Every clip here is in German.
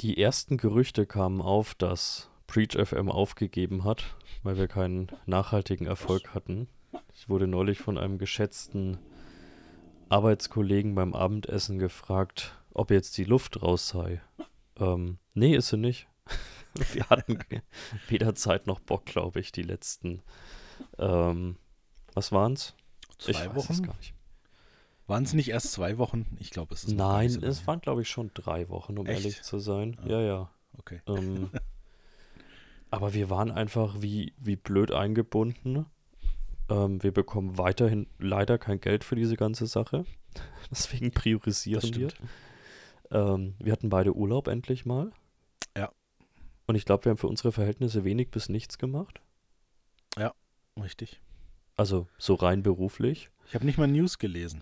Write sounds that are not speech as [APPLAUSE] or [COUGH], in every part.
die ersten Gerüchte kamen auf, dass Preach FM aufgegeben hat, weil wir keinen nachhaltigen Erfolg hatten. Ich wurde neulich von einem geschätzten Arbeitskollegen beim Abendessen gefragt, ob jetzt die Luft raus sei. Ähm, nee, ist sie nicht. [LAUGHS] wir hatten [LAUGHS] weder Zeit noch Bock, glaube ich, die letzten. Ähm, was waren's? Zwei ich weiß Wochen? es gar nicht. Waren es nicht erst zwei Wochen? Ich glaube, es ist. Nein, so es waren, glaube ich, schon drei Wochen, um Echt? ehrlich zu sein. Ah. Ja, ja. Okay. Ähm, [LAUGHS] aber wir waren einfach wie, wie blöd eingebunden. Ähm, wir bekommen weiterhin leider kein Geld für diese ganze Sache. [LAUGHS] Deswegen priorisieren wir. stimmt. Ähm, wir hatten beide Urlaub endlich mal. Ja. Und ich glaube, wir haben für unsere Verhältnisse wenig bis nichts gemacht. Richtig. Also so rein beruflich. Ich habe nicht mal News gelesen.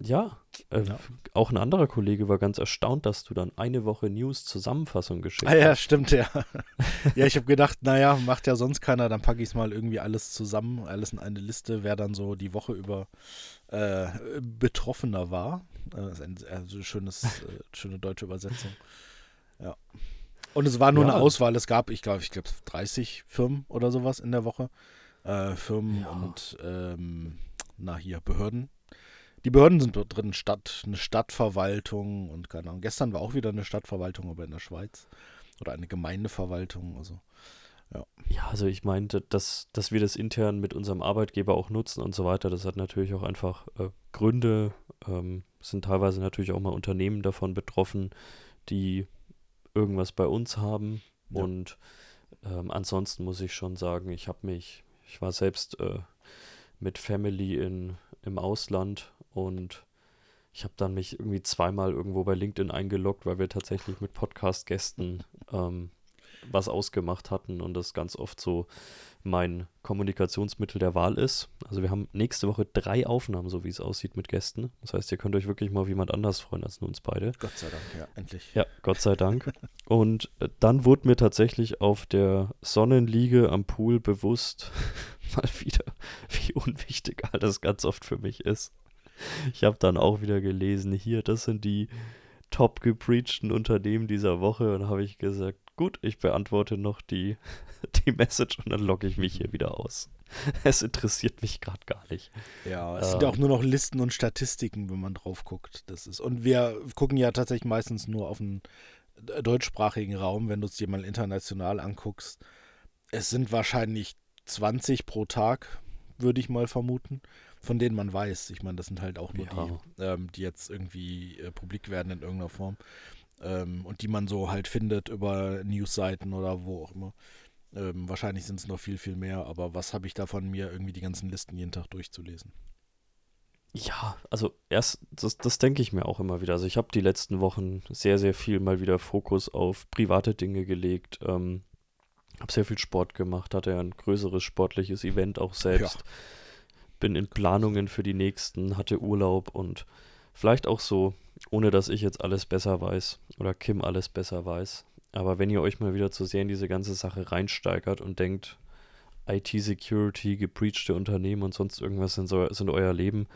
Ja, äh, Ja. auch ein anderer Kollege war ganz erstaunt, dass du dann eine Woche News-Zusammenfassung geschickt Ah ja, hast. stimmt, ja. [LAUGHS] ja, ich habe gedacht, naja, macht ja sonst keiner, dann packe ich es mal irgendwie alles zusammen, alles in eine Liste, wer dann so die Woche über äh, Betroffener war. Äh, das ist ein also schönes, äh, schöne deutsche Übersetzung. Ja. Und es war nur Ja. eine Auswahl. Es gab, ich glaube, ich glaube 30 Firmen oder sowas in der Woche. Äh, Firmen Ja. und ähm, na hier, Behörden. Die Behörden sind dort drin, Stadt, eine Stadtverwaltung und keine Ahnung. Gestern war auch wieder eine Stadtverwaltung, aber in der Schweiz. Oder eine Gemeindeverwaltung. Also, Ja, also ich meinte, dass, dass wir das intern mit unserem Arbeitgeber auch nutzen und so weiter, das hat natürlich auch einfach äh, Gründe. Ähm, es sind teilweise natürlich auch mal Unternehmen davon betroffen, die irgendwas bei uns haben. Ja. Und ähm, ansonsten muss ich schon sagen, ich habe mich, ich war selbst äh, mit Family in, im Ausland und ich habe dann mich irgendwie zweimal irgendwo bei LinkedIn eingeloggt, weil wir tatsächlich mit Podcast-Gästen ähm, was ausgemacht hatten und das ganz oft so mein Kommunikationsmittel der Wahl ist. Also wir haben nächste Woche drei Aufnahmen, so wie es aussieht, mit Gästen. Das heißt, ihr könnt euch wirklich mal auf jemand anders freuen als nur uns beide. Gott sei Dank, ja, endlich. Ja, Gott sei Dank. Und äh, dann wurde mir tatsächlich auf der Sonnenliege am Pool bewusst, [LAUGHS] mal wieder, wie unwichtig all das ganz oft für mich ist. Ich habe dann auch wieder gelesen, hier, das sind die top gepreachten Unternehmen dieser Woche. Und habe ich gesagt, gut, ich beantworte noch die, [LAUGHS] die Message und dann logge ich mich hier wieder aus. [LAUGHS] Es interessiert mich gerade gar nicht. Ja, es Äh, sind ja auch nur noch Listen und Statistiken, wenn man drauf guckt. Das ist, und wir gucken ja tatsächlich meistens nur auf den äh, deutschsprachigen Raum, wenn du es dir mal international anguckst. Es sind wahrscheinlich 20 pro Tag, würde ich mal vermuten, von denen man weiß. Ich meine, das sind halt auch nur Ja. die, ähm, die jetzt irgendwie äh, publik werden in irgendeiner Form. Ähm, und die man so halt findet über Newsseiten oder wo auch immer. Ähm, wahrscheinlich sind es noch viel, viel mehr, aber was habe ich davon, mir irgendwie die ganzen Listen jeden Tag durchzulesen? Ja, also erst, das, das denke ich mir auch immer wieder. Also ich habe die letzten Wochen sehr, sehr viel mal wieder Fokus auf private Dinge gelegt. Ähm, habe sehr viel Sport gemacht, hatte ja ein größeres sportliches Event auch selbst. Bin in Planungen für die nächsten, hatte Urlaub und vielleicht auch so, ohne dass ich jetzt alles besser weiß oder Kim alles besser weiß. Aber wenn ihr euch mal wieder zu sehr in diese ganze Sache reinsteigert und denkt, IT-Security, gepreachte Unternehmen und sonst irgendwas sind, so, sind euer Leben,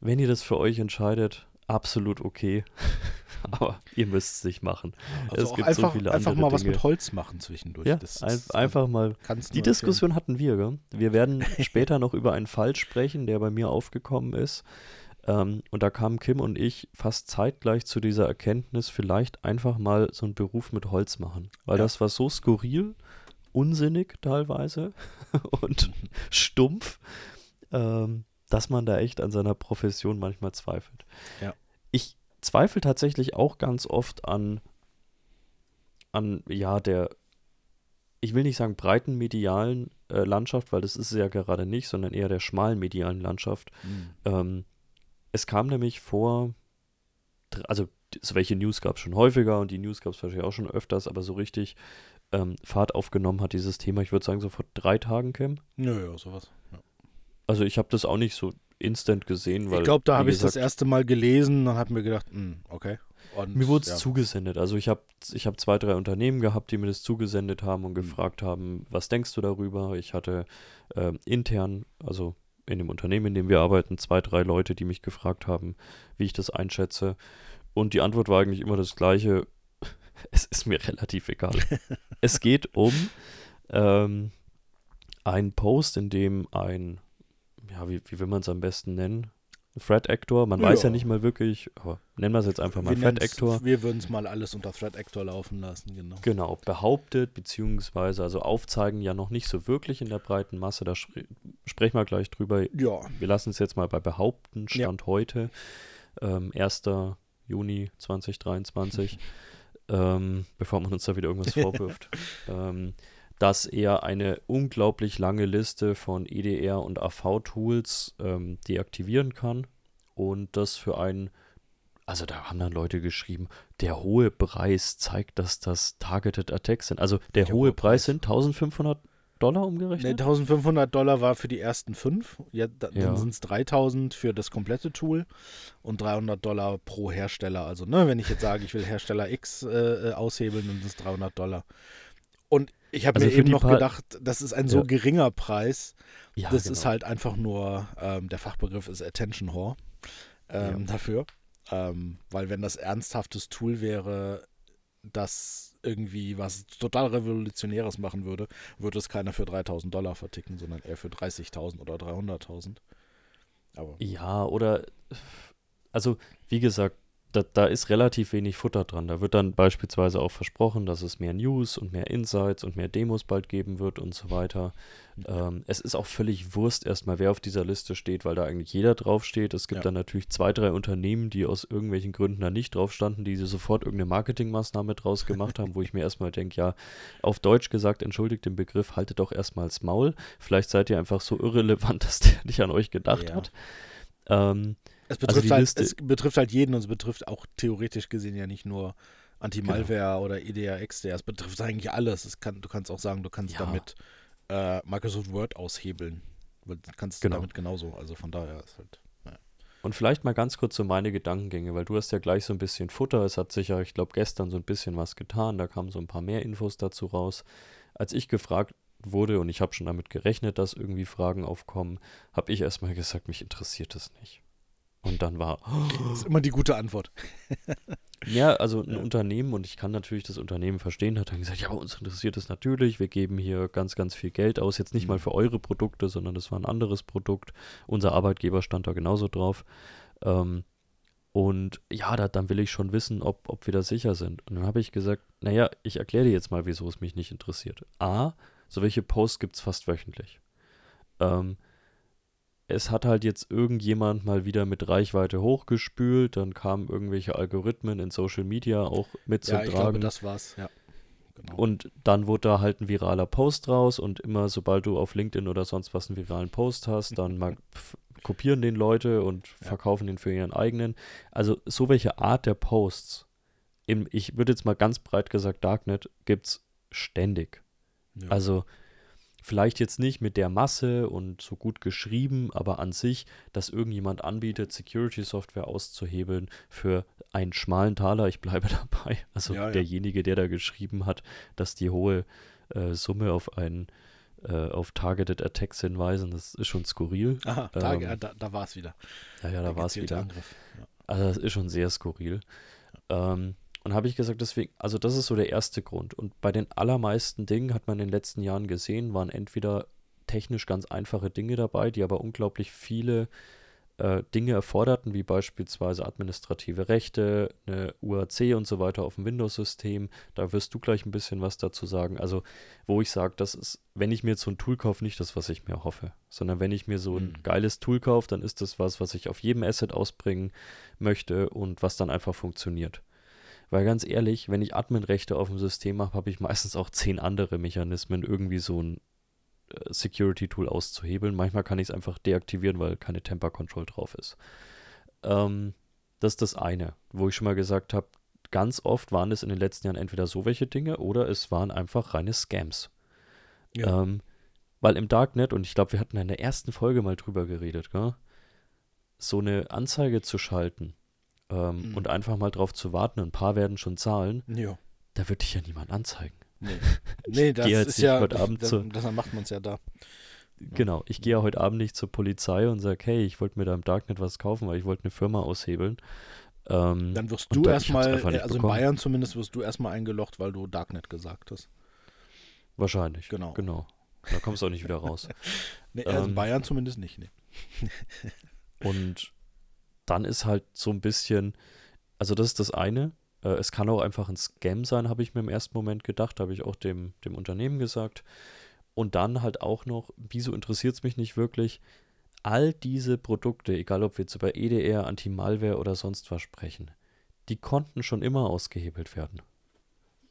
wenn ihr das für euch entscheidet, absolut okay. [LAUGHS] Aber ihr müsst es nicht machen. Also Es gibt so einfach, viele einfach andere mal was Dinge. mit Holz machen zwischendurch. Ja, das ein, ist- einfach mal. Die Diskussion hatten wir, gell? Wir werden [LAUGHS] später noch über einen Fall sprechen, der bei mir aufgekommen ist. Ähm, und da kamen Kim und ich fast zeitgleich zu dieser Erkenntnis, vielleicht einfach mal so einen Beruf mit Holz machen. Weil Ja. das war so skurril, unsinnig teilweise [LAUGHS] und stumpf, ähm, dass man da echt an seiner Profession manchmal zweifelt. Ja. Ich zweifle tatsächlich auch ganz oft an, an ja, der, ich will nicht sagen breiten medialen äh, Landschaft, weil das ist es ja gerade nicht, sondern eher der schmalen medialen Landschaft. Mhm. Ähm, es kam nämlich vor, also welche News gab es schon häufiger und die News gab es wahrscheinlich auch schon öfters, aber so richtig ähm, Fahrt aufgenommen hat dieses Thema, ich würde sagen, so vor drei Tagen, Kim. Ja, ja, sowas. Ja. Also ich habe das auch nicht so instant gesehen, weil Ich glaube, da habe ich das erste Mal gelesen und habe mir gedacht, hm, okay. Und, Mir wurde es ja. zugesendet. Also ich habe ich hab zwei, drei Unternehmen gehabt, die mir das zugesendet haben und Mhm. gefragt haben, was denkst du darüber? Ich hatte ähm, intern, also in dem Unternehmen, in dem wir arbeiten, zwei, drei Leute, die mich gefragt haben, wie ich das einschätze. Und die Antwort war eigentlich immer das gleiche. [LAUGHS] es ist mir relativ egal. [LAUGHS] es geht um ähm, einen Post, in dem ein, ja, wie, wie will man es am besten nennen? Threat Actor, man ja. weiß ja nicht mal wirklich, aber nennen wir es jetzt einfach mal wir Threat Actor. Wir würden es mal alles unter Threat Actor laufen lassen, genau. Genau, behauptet, beziehungsweise also aufzeigen ja noch nicht so wirklich in der breiten Masse, da spre sprechen wir gleich drüber. Ja. Wir lassen es jetzt mal bei behaupten, Stand ja. heute, ähm, 1. Juni 2023, [LAUGHS] ähm, bevor man uns da wieder irgendwas vorwirft. [LAUGHS] ähm, dass er eine unglaublich lange Liste von EDR und AV-Tools ähm, deaktivieren kann und das für einen, also da haben dann Leute geschrieben, der hohe Preis zeigt, dass das Targeted Attacks sind. Also der, der hohe Preis sind 1500 Dollar umgerechnet? Ne, 1500 Dollar war für die ersten fünf. Ja, da, ja. Dann sind es 3000 für das komplette Tool und 300 Dollar pro Hersteller. Also, ne, wenn ich jetzt sage, ich will Hersteller X äh, äh aushebeln, dann sind es 300 Dollar. Und ich habe also mir eben noch gedacht, das ist ein so geringer Preis. Ja, das genau. ist halt einfach nur, ähm, der Fachbegriff ist Attention Whore ähm, ja. dafür. Ähm, weil wenn das ernsthaftes Tool wäre, das irgendwie was total Revolutionäres machen würde, würde es keiner für 3000 Dollar verticken, sondern eher für 30.000 oder 300.000. Ja, oder, also wie gesagt, da, da, ist relativ wenig Futter dran. Da wird dann beispielsweise auch versprochen, dass es mehr News und mehr Insights und mehr Demos bald geben wird und so weiter. Ähm, es ist auch völlig Wurst erstmal, wer auf dieser Liste steht, weil da eigentlich jeder draufsteht. Es gibt ja. dann natürlich zwei, drei Unternehmen, die aus irgendwelchen Gründen da nicht drauf standen, die sofort irgendeine Marketingmaßnahme draus gemacht haben, wo ich mir erstmal denke, ja, auf Deutsch gesagt, entschuldigt den Begriff, haltet doch erstmal das Maul. Vielleicht seid ihr einfach so irrelevant, [LAUGHS] dass der nicht an euch gedacht ja. hat. Ähm, es also betrifft, also halt, es betrifft halt jeden und es betrifft auch theoretisch gesehen ja nicht nur Anti-Malware genau. oder IDEA-XDR. Es betrifft eigentlich alles. Kann, du kannst auch sagen, du kannst ja. damit äh, Microsoft Word aushebeln. Du kannst genau. damit genauso. Also von daher ist halt. Und vielleicht mal ganz kurz so meine Gedankengänge, weil du hast ja gleich so ein bisschen Futter. Es hat sich ja, ich glaube, gestern so ein bisschen was getan. Da kamen so ein paar mehr Infos dazu raus. Als ich gefragt wurde und ich habe schon damit gerechnet, dass irgendwie Fragen aufkommen, habe ich erstmal gesagt, mich interessiert das nicht. Und dann war. Das ist immer die gute Antwort. [LAUGHS] ja, also ein ja. Unternehmen, und ich kann natürlich das Unternehmen verstehen, hat dann gesagt: Ja, aber uns interessiert es natürlich. Wir geben hier ganz, ganz viel Geld aus. Jetzt nicht mhm. mal für eure Produkte, sondern das war ein anderes Produkt. Unser Arbeitgeber stand da genauso drauf. Ähm, und ja, da, dann will ich schon wissen, ob, ob wir da sicher sind. Und dann habe ich gesagt: Naja, ich erkläre dir jetzt mal, wieso es mich nicht interessiert. A, so welche Posts gibt es fast wöchentlich. Ähm, es hat halt jetzt irgendjemand mal wieder mit Reichweite hochgespült, dann kamen irgendwelche Algorithmen in Social Media auch mitzutragen. Ja, ich glaube, das war's, ja. Genau. Und dann wurde da halt ein viraler Post raus und immer sobald du auf LinkedIn oder sonst was einen viralen Post hast, dann mal kopieren den Leute und ja. verkaufen den für ihren eigenen. Also so welche Art der Posts, im, ich würde jetzt mal ganz breit gesagt, Darknet gibt es ständig. Ja. Also Vielleicht jetzt nicht mit der Masse und so gut geschrieben, aber an sich, dass irgendjemand anbietet, Security-Software auszuhebeln für einen schmalen Taler, ich bleibe [LAUGHS] dabei. Also ja, ja. derjenige, der da geschrieben hat, dass die hohe äh, Summe auf einen äh, auf Targeted Attacks hinweisen, das ist schon skurril. Aha, ähm, da, da, da war es wieder. Ja, ja, da war es wieder. Ja. Also das ist schon sehr skurril. Ähm, und habe ich gesagt, deswegen, also das ist so der erste Grund. Und bei den allermeisten Dingen hat man in den letzten Jahren gesehen, waren entweder technisch ganz einfache Dinge dabei, die aber unglaublich viele äh, Dinge erforderten, wie beispielsweise administrative Rechte, eine UAC und so weiter auf dem Windows-System. Da wirst du gleich ein bisschen was dazu sagen. Also, wo ich sage, das ist, wenn ich mir jetzt so ein Tool kaufe, nicht das, was ich mir hoffe, sondern wenn ich mir so ein mhm. geiles Tool kaufe, dann ist das was, was ich auf jedem Asset ausbringen möchte und was dann einfach funktioniert. Weil ganz ehrlich, wenn ich Adminrechte auf dem System habe, habe ich meistens auch zehn andere Mechanismen, irgendwie so ein äh, Security-Tool auszuhebeln. Manchmal kann ich es einfach deaktivieren, weil keine Temper Control drauf ist. Ähm, das ist das eine, wo ich schon mal gesagt habe, ganz oft waren es in den letzten Jahren entweder so welche Dinge oder es waren einfach reine Scams. Ja. Ähm, weil im Darknet, und ich glaube, wir hatten in der ersten Folge mal drüber geredet, gell? so eine Anzeige zu schalten, ähm, mhm. und einfach mal drauf zu warten, ein paar werden schon zahlen, ja. da wird dich ja niemand anzeigen. Nee, [LAUGHS] nee das ist ja, heute Abend das, das macht man es ja da. Genau, ich gehe ja heute Abend nicht zur Polizei und sage, hey, ich wollte mir da im Darknet was kaufen, weil ich wollte eine Firma aushebeln. Ähm, Dann wirst du erstmal, also in bekommen. Bayern zumindest wirst du erstmal eingelocht, weil du Darknet gesagt hast. Wahrscheinlich. Genau. Genau. Da kommst du auch nicht wieder raus. [LAUGHS] Nee, also in Ähm, Bayern zumindest nicht, nee. Und dann ist halt so ein bisschen, also das ist das eine. Äh, es kann auch einfach ein Scam sein, habe ich mir im ersten Moment gedacht, habe ich auch dem, dem Unternehmen gesagt. Und dann halt auch noch, wieso interessiert es mich nicht wirklich, all diese Produkte, egal ob wir jetzt über EDR, Anti-Malware oder sonst was sprechen, die konnten schon immer ausgehebelt werden.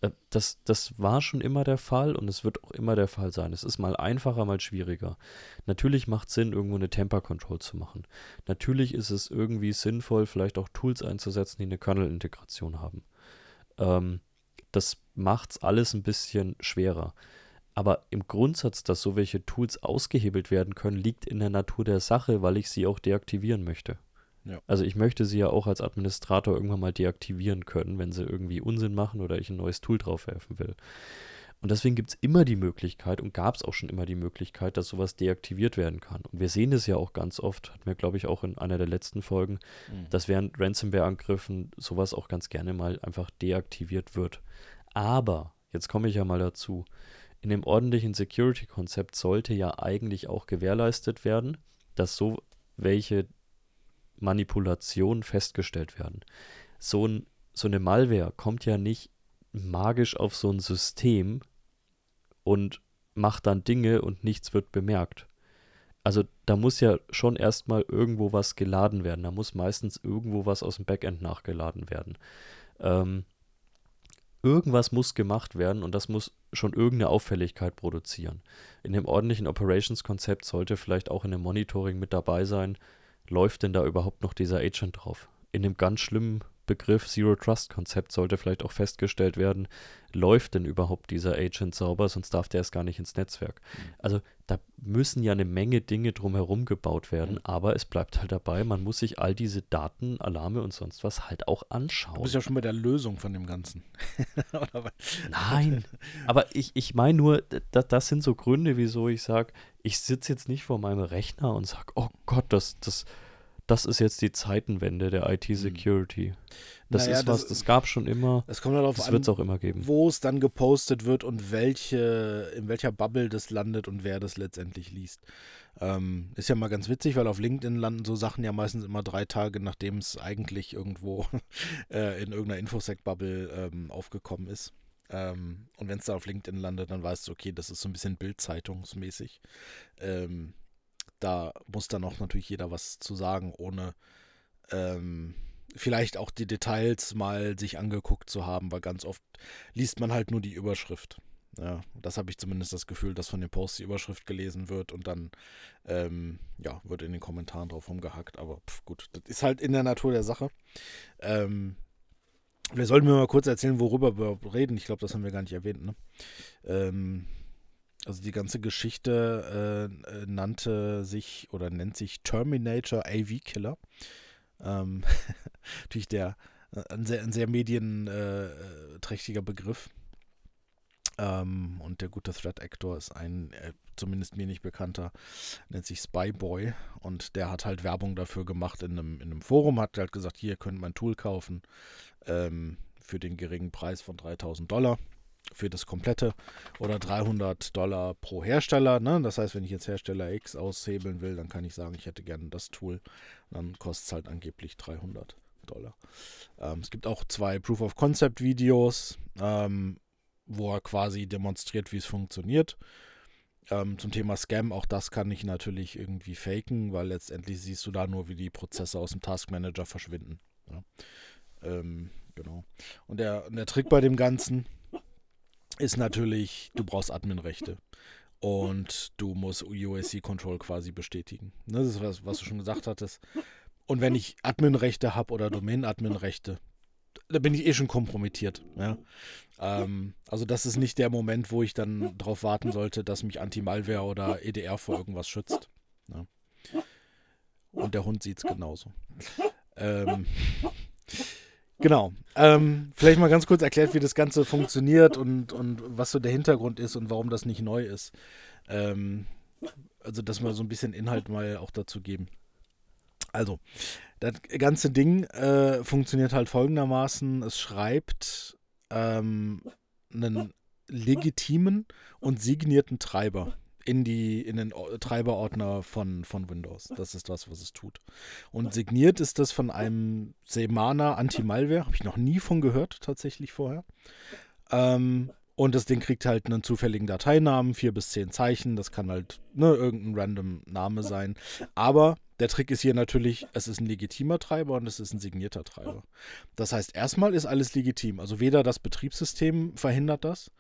Äh, Das, das war schon immer der Fall und es wird auch immer der Fall sein. Es ist mal einfacher, mal schwieriger. Natürlich macht Sinn, irgendwo eine Temper Control zu machen. Natürlich ist es irgendwie sinnvoll, vielleicht auch Tools einzusetzen, die eine Kernel-Integration haben. Ähm, das macht es alles ein bisschen schwerer. Aber im Grundsatz, dass so welche Tools ausgehebelt werden können, liegt in der Natur der Sache, weil ich sie auch deaktivieren möchte. Ja. Also ich möchte sie ja auch als Administrator irgendwann mal deaktivieren können, wenn sie irgendwie Unsinn machen oder ich ein neues Tool draufwerfen will. Und deswegen gibt es immer die Möglichkeit und gab es auch schon immer die Möglichkeit, dass sowas deaktiviert werden kann. Und wir sehen es ja auch ganz oft, hatten wir, glaube ich, auch in einer der letzten Folgen, Mhm. dass während Ransomware-Angriffen sowas auch ganz gerne mal einfach deaktiviert wird. Aber, jetzt komme ich ja mal dazu, in dem ordentlichen Security-Konzept sollte ja eigentlich auch gewährleistet werden, dass so welche Manipulationen festgestellt werden. So, ein, so eine Malware kommt ja nicht magisch auf so ein System und macht dann Dinge und nichts wird bemerkt. Also da muss ja schon erstmal irgendwo was geladen werden. Da muss meistens irgendwo was aus dem Backend nachgeladen werden. Ähm, irgendwas muss gemacht werden und das muss schon irgendeine Auffälligkeit produzieren. In dem ordentlichen Operations-Konzept sollte vielleicht auch in dem Monitoring mit dabei sein, läuft denn da überhaupt noch dieser Agent drauf? In dem ganz schlimmen Begriff Zero Trust Konzept sollte vielleicht auch festgestellt werden, läuft denn überhaupt dieser Agent sauber, sonst darf der erst gar nicht ins Netzwerk. Also da müssen ja eine Menge Dinge drumherum gebaut werden, aber es bleibt halt dabei, man muss sich all diese Daten, Alarme und sonst was halt auch Du anschauen. bist ja schon bei der Lösung von dem Ganzen. [LAUGHS] Nein, aber ich, ich meine nur, da, das sind so Gründe, wieso ich sage, ich sitze jetzt nicht vor meinem Rechner und sage, oh Gott, das, das, das ist jetzt die Zeitenwende der IT-Security. Das Naja, ist was, das- das gab schon immer, Es kommt darauf das an, wird es auch immer geben. wo es dann gepostet wird und welche, in welcher Bubble das landet und wer das letztendlich liest. Ähm, ist ja mal ganz witzig, weil auf LinkedIn landen so Sachen ja meistens immer drei Tage, nachdem es eigentlich irgendwo [LAUGHS] äh, in irgendeiner Infosec-Bubble ähm, aufgekommen ist. Ähm, und wenn es da auf LinkedIn landet, dann weißt du, okay, das ist so ein bisschen Bild-Zeitungsmäßig. Ähm, da muss dann auch natürlich jeder was zu sagen, ohne ähm, vielleicht auch die Details mal sich angeguckt zu haben, weil ganz oft liest man halt nur die Überschrift. Ja, das habe ich zumindest das Gefühl, dass von dem Post die Überschrift gelesen wird und dann ähm, ja, wird in den Kommentaren drauf rumgehackt. Aber pf, gut, das ist halt in der Natur der Sache. Ähm, wir sollten mir mal kurz erzählen, worüber wir reden. Ich glaube, das haben wir gar nicht erwähnt. Ne? Ähm, also die ganze Geschichte äh, äh, nannte sich oder nennt sich Terminator AV Killer. Ähm, [LAUGHS] natürlich der äh, ein sehr, ein sehr medienträchtiger Begriff. Ähm, und der gute Threat Actor ist ein, äh, zumindest mir nicht bekannter, nennt sich Spyboy. Und der hat halt Werbung dafür gemacht in einem, in einem Forum, hat halt gesagt, hier könnt ihr ein Tool kaufen ähm, für den geringen Preis von 3000 Dollar für das komplette oder 300 Dollar pro Hersteller. Ne? Das heißt, wenn ich jetzt Hersteller X aushebeln will, dann kann ich sagen, ich hätte gerne das Tool. Dann kostet es halt angeblich 300 Dollar. Ähm, es gibt auch zwei Proof of Concept Videos, ähm, wo er quasi demonstriert, wie es funktioniert. Ähm, zum Thema Scam, auch das kann ich natürlich irgendwie faken, weil letztendlich siehst du da nur, wie die Prozesse aus dem Task Manager verschwinden. Ja. Ähm, genau. Und der, und der Trick bei dem Ganzen ist natürlich, du brauchst Adminrechte. Und du musst UAC Control quasi bestätigen. Das ist was, was du schon gesagt hattest. Und wenn ich Adminrechte habe oder Domain-Adminrechte, da bin ich eh schon kompromittiert. Ja? Ähm, also das ist nicht der Moment, wo ich dann darauf warten sollte, dass mich Anti-Malware oder EDR vor irgendwas schützt. Ja? Und der Hund sieht es genauso. Ähm, genau. Ähm, vielleicht mal ganz kurz erklärt, wie das Ganze funktioniert und, und was so der Hintergrund ist und warum das nicht neu ist. Ähm, also, dass wir so ein bisschen Inhalt mal auch dazu geben. Also, das ganze Ding äh, funktioniert halt folgendermaßen: Es schreibt ähm, einen legitimen und signierten Treiber in, die, in den Treiberordner von, von Windows. Das ist das, was es tut. Und signiert ist das von einem Semana Anti-Malware. Habe ich noch nie von gehört, tatsächlich vorher. Ähm, und das Ding kriegt halt einen zufälligen Dateinamen, vier bis zehn Zeichen. Das kann halt ne, irgendein random Name sein. Aber der Trick ist hier natürlich, es ist ein legitimer Treiber und es ist ein signierter Treiber. Das heißt, erstmal ist alles legitim. Also weder das Betriebssystem verhindert das,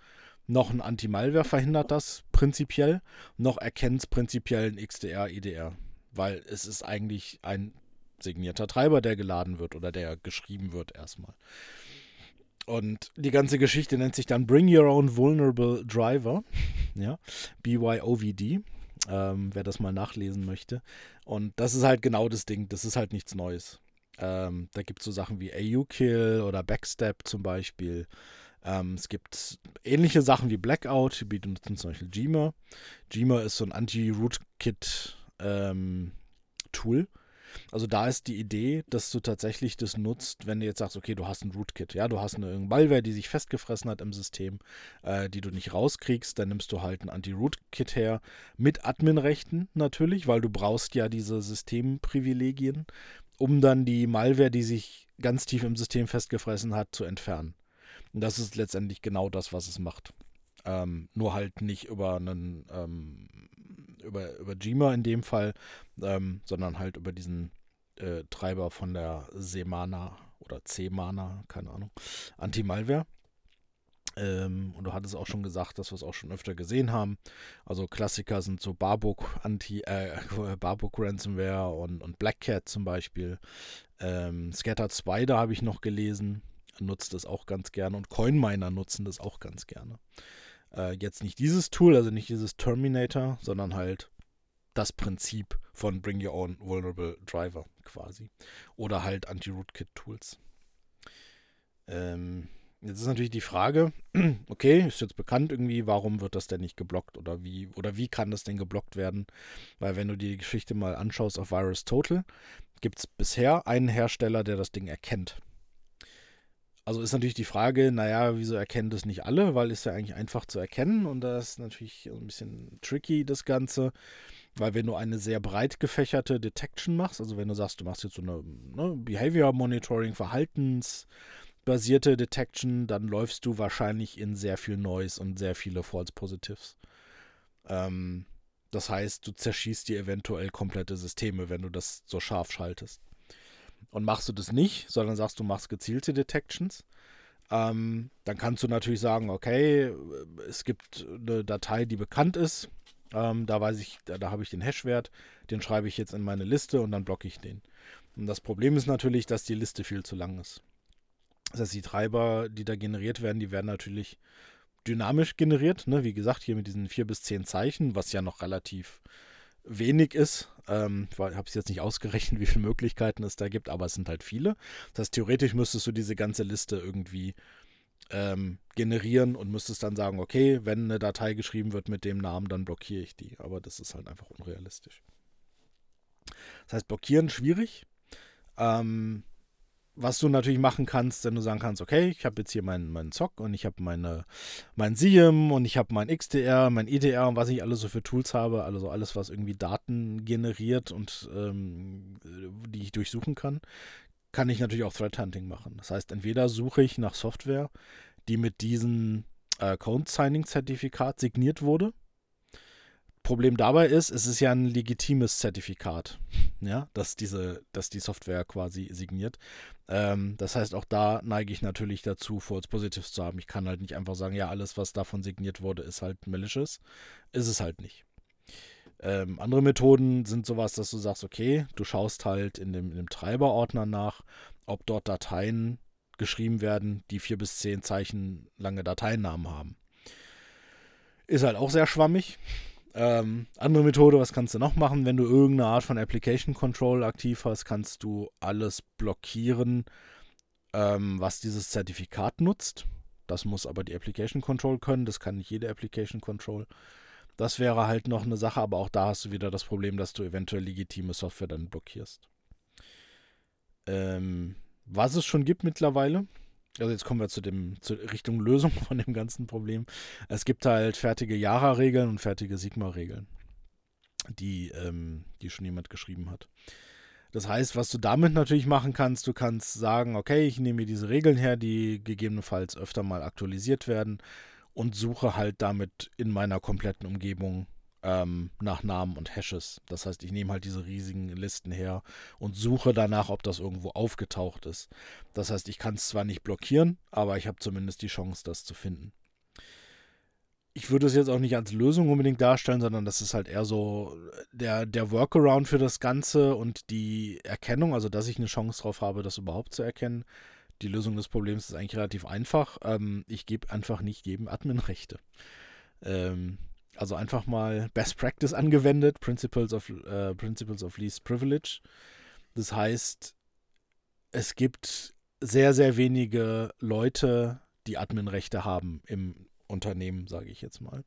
noch ein Anti-Malware verhindert das prinzipiell, noch erkennt es prinzipiell ein XDR, IDR. Weil es ist eigentlich ein signierter Treiber, der geladen wird oder der geschrieben wird erstmal. Und die ganze Geschichte nennt sich dann Bring Your Own Vulnerable Driver, [LAUGHS] ja, BYOVD, ähm, wer das mal nachlesen möchte. Und das ist halt genau das Ding, das ist halt nichts Neues. Ähm, da gibt es so Sachen wie AU-Kill oder Backstep zum Beispiel. Ähm, es gibt ähnliche Sachen wie Blackout, die benutzen zum Beispiel Gma. Gma ist so ein Anti-Rootkit-Tool. Ähm, also da ist die Idee, dass du tatsächlich das nutzt, wenn du jetzt sagst, okay, du hast ein Rootkit, ja, du hast eine Malware, die sich festgefressen hat im System, äh, die du nicht rauskriegst, dann nimmst du halt ein Anti-Rootkit her mit Adminrechten natürlich, weil du brauchst ja diese Systemprivilegien, um dann die Malware, die sich ganz tief im System festgefressen hat, zu entfernen. Und das ist letztendlich genau das, was es macht. Ähm, nur halt nicht über einen ähm, über, über Gma in dem Fall, ähm, sondern halt über diesen äh, Treiber von der Semana oder C-Mana, keine Ahnung, Anti-Malware. Ähm, und du hattest auch schon gesagt, dass wir es auch schon öfter gesehen haben. Also Klassiker sind so Barbuk Anti, äh, [LAUGHS] Barbuk Ransomware und, und Black Cat zum Beispiel. Ähm, Scattered Spider habe ich noch gelesen nutzt das auch ganz gerne und CoinMiner nutzen das auch ganz gerne. Äh, jetzt nicht dieses Tool, also nicht dieses Terminator, sondern halt das Prinzip von Bring Your Own Vulnerable Driver quasi. Oder halt Anti-Rootkit-Tools. Ähm, jetzt ist natürlich die Frage, [CLEARS THROAT] okay, ist jetzt bekannt irgendwie, warum wird das denn nicht geblockt oder wie, oder wie kann das denn geblockt werden? Weil wenn du dir die Geschichte mal anschaust auf Virus Total, gibt es bisher einen Hersteller, der das Ding erkennt. Also ist natürlich die Frage, naja, wieso erkennen das nicht alle? Weil ist ja eigentlich einfach zu erkennen und das ist natürlich ein bisschen tricky, das Ganze. Weil wenn du eine sehr breit gefächerte Detection machst, also wenn du sagst, du machst jetzt so eine ne, Behavior Monitoring, verhaltensbasierte Detection, dann läufst du wahrscheinlich in sehr viel Noise und sehr viele False Positives. Ähm, das heißt, du zerschießt dir eventuell komplette Systeme, wenn du das so scharf schaltest. Und machst du das nicht, sondern sagst, du machst gezielte Detections, ähm, dann kannst du natürlich sagen, okay, es gibt eine Datei, die bekannt ist. Ähm, da weiß ich, da, da habe ich den Hashwert, den schreibe ich jetzt in meine Liste und dann blocke ich den. Und das Problem ist natürlich, dass die Liste viel zu lang ist. Das heißt, die Treiber, die da generiert werden, die werden natürlich dynamisch generiert. Ne? Wie gesagt, hier mit diesen vier bis zehn Zeichen, was ja noch relativ wenig ist. Ähm, ich habe es jetzt nicht ausgerechnet, [LAUGHS] wie viele Möglichkeiten es da gibt, aber es sind halt viele. Das heißt, theoretisch müsstest du diese ganze Liste irgendwie ähm, generieren und müsstest dann sagen, okay, wenn eine Datei geschrieben wird mit dem Namen, dann blockiere ich die. Aber das ist halt einfach unrealistisch. Das heißt, blockieren schwierig. Ähm, was du natürlich machen kannst, wenn du sagen kannst, okay, ich habe jetzt hier meinen, meinen Zock und ich habe meine, mein SIEM und ich habe mein XDR, mein IDR und was ich alles so für Tools habe, also alles, was irgendwie Daten generiert und ähm, die ich durchsuchen kann, kann ich natürlich auch Threat Hunting machen. Das heißt, entweder suche ich nach Software, die mit diesem äh, Code Signing Zertifikat signiert wurde Problem dabei ist, es ist ja ein legitimes Zertifikat, ja, dass diese, dass die Software quasi signiert. Ähm, das heißt, auch da neige ich natürlich dazu, False Positives zu haben. Ich kann halt nicht einfach sagen, ja, alles, was davon signiert wurde, ist halt malicious. Ist es halt nicht. Ähm, andere Methoden sind sowas, dass du sagst, okay, du schaust halt in dem, in dem Treiberordner nach, ob dort Dateien geschrieben werden, die vier bis zehn Zeichen lange Dateinamen haben. Ist halt auch sehr schwammig. Ähm, andere Methode, was kannst du noch machen? Wenn du irgendeine Art von Application Control aktiv hast, kannst du alles blockieren, ähm, was dieses Zertifikat nutzt. Das muss aber die Application Control können. Das kann nicht jede Application Control. Das wäre halt noch eine Sache, aber auch da hast du wieder das Problem, dass du eventuell legitime Software dann blockierst. Ähm, was es schon gibt mittlerweile, also jetzt kommen wir zu dem zur Richtung Lösung [LAUGHS] von dem ganzen Problem. Es gibt halt fertige Jara-Regeln und fertige Sigma-Regeln, die, ähm, die schon jemand geschrieben hat. Das heißt, was du damit natürlich machen kannst, du kannst sagen, okay, ich nehme mir diese Regeln her, die gegebenenfalls öfter mal aktualisiert werden und suche halt damit in meiner kompletten Umgebung ähm, nach Namen und Hashes. Das heißt, ich nehme halt diese riesigen Listen her und suche danach, ob das irgendwo aufgetaucht ist. Das heißt, ich kann es zwar nicht blockieren, aber ich habe zumindest die Chance, das zu finden. Ich würde es jetzt auch nicht als Lösung unbedingt darstellen, sondern das ist halt eher so der, der Workaround für das Ganze und die Erkennung, also dass ich eine Chance drauf habe, das überhaupt zu erkennen. Die Lösung des Problems ist eigentlich relativ einfach. Ähm, ich gebe einfach nicht jedem Admin Rechte. Ähm, also einfach mal Best Practice angewendet, Principles of, äh, Principles of Least Privilege. Das heißt, es gibt sehr, sehr wenige Leute, die Adminrechte haben im Unternehmen, sage ich jetzt mal.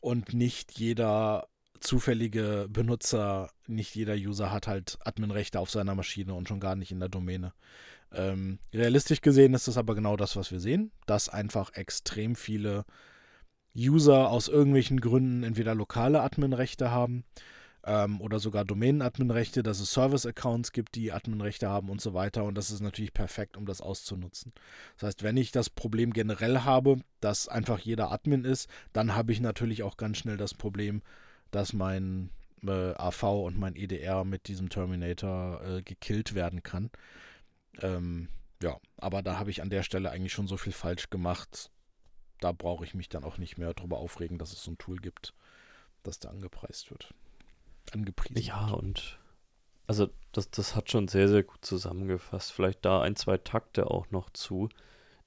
Und nicht jeder zufällige Benutzer, nicht jeder User hat halt Adminrechte auf seiner Maschine und schon gar nicht in der Domäne. Ähm, realistisch gesehen ist das aber genau das, was wir sehen, dass einfach extrem viele User aus irgendwelchen Gründen entweder lokale Adminrechte haben ähm, oder sogar Domänen-Adminrechte, dass es Service-Accounts gibt, die Adminrechte haben und so weiter. Und das ist natürlich perfekt, um das auszunutzen. Das heißt, wenn ich das Problem generell habe, dass einfach jeder Admin ist, dann habe ich natürlich auch ganz schnell das Problem, dass mein äh, AV und mein EDR mit diesem Terminator äh, gekillt werden kann. Ähm, ja, aber da habe ich an der Stelle eigentlich schon so viel falsch gemacht, da brauche ich mich dann auch nicht mehr darüber aufregen, dass es so ein Tool gibt, das da angepreist wird. Angepriesen ja, wird. und also das, das hat schon sehr, sehr gut zusammengefasst. Vielleicht da ein, zwei Takte auch noch zu.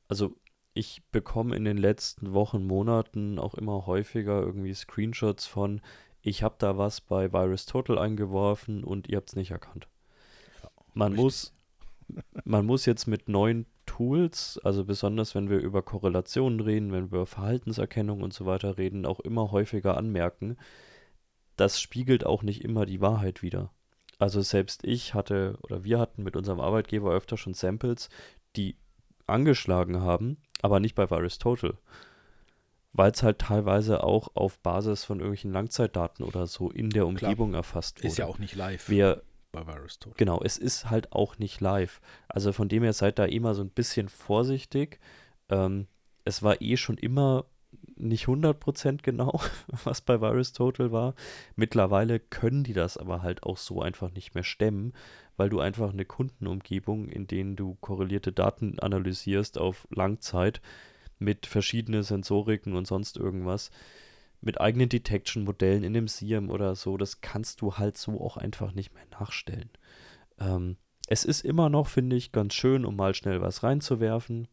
Also ich bekomme in den letzten Wochen, Monaten auch immer häufiger irgendwie Screenshots von, ich habe da was bei Virus Total eingeworfen und ihr habt es nicht erkannt. Ja, man muss man muss jetzt mit neuen Tools, also besonders wenn wir über Korrelationen reden, wenn wir über Verhaltenserkennung und so weiter reden, auch immer häufiger anmerken, das spiegelt auch nicht immer die Wahrheit wider. Also selbst ich hatte oder wir hatten mit unserem Arbeitgeber öfter schon Samples, die angeschlagen haben, aber nicht bei Virus Total. Weil es halt teilweise auch auf Basis von irgendwelchen Langzeitdaten oder so in der Umgebung Klar. erfasst wurde. Ist ja auch nicht live. Wir, bei Virus Total. Genau, es ist halt auch nicht live. Also von dem her seid da immer so ein bisschen vorsichtig. Ähm, es war eh schon immer nicht 100% genau, [LAUGHS] was bei Virus Total war. Mittlerweile können die das aber halt auch so einfach nicht mehr stemmen, weil du einfach eine Kundenumgebung, in denen du korrelierte Daten analysierst auf Langzeit mit verschiedenen Sensoriken und sonst irgendwas, mit eigenen Detection-Modellen in dem SIEM oder so, das kannst du halt so auch einfach nicht mehr nachstellen. Ähm, es ist immer noch, finde ich, ganz schön, um mal schnell was reinzuwerfen.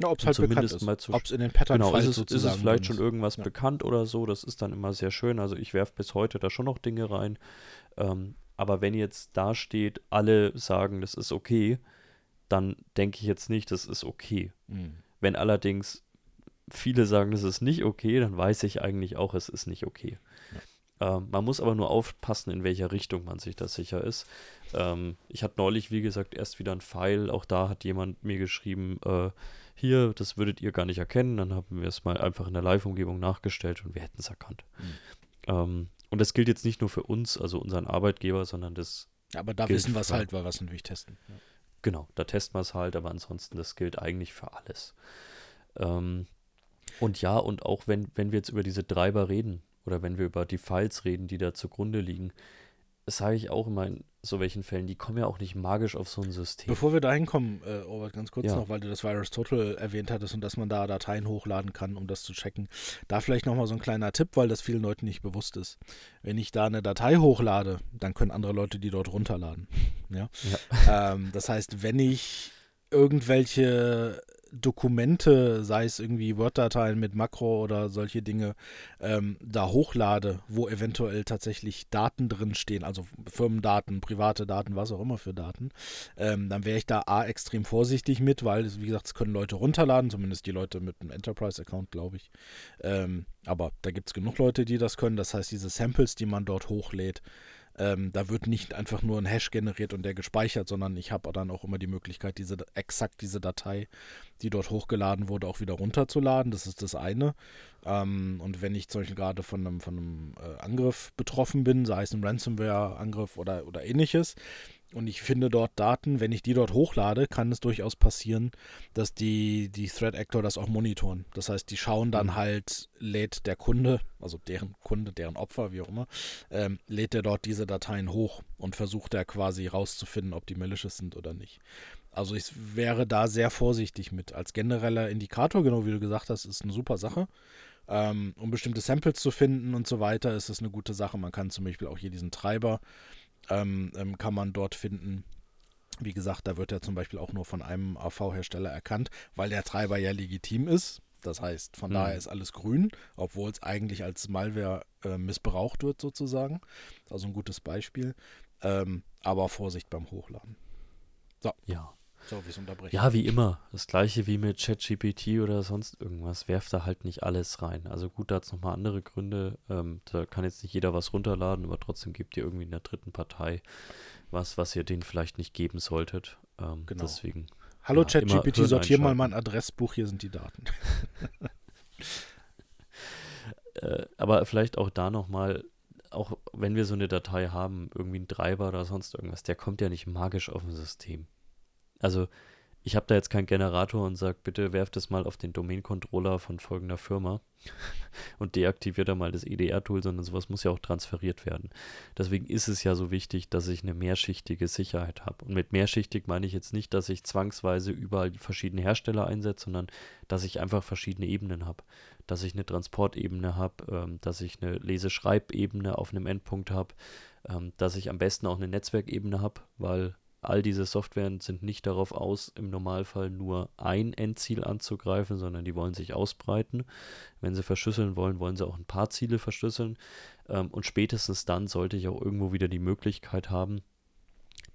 Ja, ob es halt bekannt ist. Ob es in den Pattern genau, ist es, ist es vielleicht schon irgendwas ja. bekannt oder so, das ist dann immer sehr schön. Also ich werfe bis heute da schon noch Dinge rein. Ähm, aber wenn jetzt da steht, alle sagen, das ist okay, dann denke ich jetzt nicht, das ist okay. Mhm. Wenn allerdings viele sagen, das ist nicht okay, dann weiß ich eigentlich auch, es ist nicht okay. Ja. Ähm, man muss aber nur aufpassen, in welcher Richtung man sich da sicher ist. Ähm, ich hatte neulich, wie gesagt, erst wieder ein Pfeil. Auch da hat jemand mir geschrieben, äh, hier, das würdet ihr gar nicht erkennen. Dann haben wir es mal einfach in der Live-Umgebung nachgestellt und wir hätten es erkannt. Mhm. Ähm, und das gilt jetzt nicht nur für uns, also unseren Arbeitgeber, sondern das. Ja, aber da wissen wir es halt, weil wir es natürlich testen. Ja. Genau, da testen wir es halt, aber ansonsten, das gilt eigentlich für alles. Ähm, und ja, und auch wenn, wenn wir jetzt über diese Treiber reden oder wenn wir über die Files reden, die da zugrunde liegen, sage ich auch immer in so welchen Fällen, die kommen ja auch nicht magisch auf so ein System. Bevor wir da hinkommen, äh, Robert, ganz kurz ja. noch, weil du das Virus Total erwähnt hattest und dass man da Dateien hochladen kann, um das zu checken. Da vielleicht nochmal so ein kleiner Tipp, weil das vielen Leuten nicht bewusst ist. Wenn ich da eine Datei hochlade, dann können andere Leute die dort runterladen. [LAUGHS] Ja? ja. Ähm, das heißt, wenn ich irgendwelche Dokumente, sei es irgendwie Word-Dateien mit Makro oder solche Dinge, ähm, da hochlade, wo eventuell tatsächlich Daten drin stehen, also Firmendaten, private Daten, was auch immer für Daten, ähm, dann wäre ich da A extrem vorsichtig mit, weil, wie gesagt, es können Leute runterladen, zumindest die Leute mit einem Enterprise-Account, glaube ich. Ähm, aber da gibt es genug Leute, die das können. Das heißt, diese Samples, die man dort hochlädt, Ähm, da wird nicht einfach nur ein Hash generiert und der gespeichert, sondern ich habe dann auch immer die Möglichkeit, diese exakt diese Datei, die dort hochgeladen wurde, auch wieder runterzuladen. Das ist das eine. Ähm, und wenn ich zum Beispiel gerade von einem, von einem äh, Angriff betroffen bin, sei es ein Ransomware-Angriff oder, oder ähnliches, und ich finde dort Daten, wenn ich die dort hochlade, kann es durchaus passieren, dass die, die Threat Actor das auch monitoren. Das heißt, die schauen dann mhm. halt, lädt der Kunde, also deren Kunde, deren Opfer, wie auch immer, ähm, lädt er dort diese Dateien hoch und versucht er quasi rauszufinden, ob die malicious sind oder nicht. Also ich wäre da sehr vorsichtig mit. Als genereller Indikator, genau wie du gesagt hast, ist eine super Sache. Ähm, um bestimmte Samples zu finden und so weiter, ist das eine gute Sache. Man kann zum Beispiel auch hier diesen Treiber ähm, ähm, kann man dort finden. Wie gesagt, da wird er zum Beispiel auch nur von einem AV-Hersteller erkannt, weil der Treiber ja legitim ist. Das heißt, von mhm. daher ist alles grün, obwohl es eigentlich als Malware äh, missbraucht wird, sozusagen. Also ein gutes Beispiel. Ähm, aber Vorsicht beim Hochladen. So. Ja. So, wie unterbrechen. Ja, wie immer. Das gleiche wie mit ChatGPT oder sonst irgendwas. Werft da halt nicht alles rein. Also gut, da hat es nochmal andere Gründe. Ähm, da kann jetzt nicht jeder was runterladen, aber trotzdem gebt ihr irgendwie in der dritten Partei was, was ihr denen vielleicht nicht geben solltet. Ähm, genau. Deswegen. Hallo ja, ChatGPT, sortier mal mein Adressbuch, hier sind die Daten. [LAUGHS] äh, aber vielleicht auch da nochmal, auch wenn wir so eine Datei haben, irgendwie ein Treiber oder sonst irgendwas, der kommt ja nicht magisch auf ein System. Also ich habe da jetzt keinen Generator und sage, bitte werft es mal auf den Domain-Controller von folgender Firma [LAUGHS] und deaktiviert da mal das EDR-Tool, sondern sowas muss ja auch transferiert werden. Deswegen ist es ja so wichtig, dass ich eine mehrschichtige Sicherheit habe. Und mit mehrschichtig meine ich jetzt nicht, dass ich zwangsweise überall verschiedene Hersteller einsetze, sondern dass ich einfach verschiedene Ebenen habe. Dass ich eine Transportebene habe, ähm, dass ich eine Leseschreibebene auf einem Endpunkt habe, ähm, dass ich am besten auch eine Netzwerkebene habe, weil All diese Softwaren sind nicht darauf aus, im Normalfall nur ein Endziel anzugreifen, sondern die wollen sich ausbreiten. Wenn sie verschlüsseln wollen, wollen sie auch ein paar Ziele verschlüsseln. Ähm, und spätestens dann sollte ich auch irgendwo wieder die Möglichkeit haben,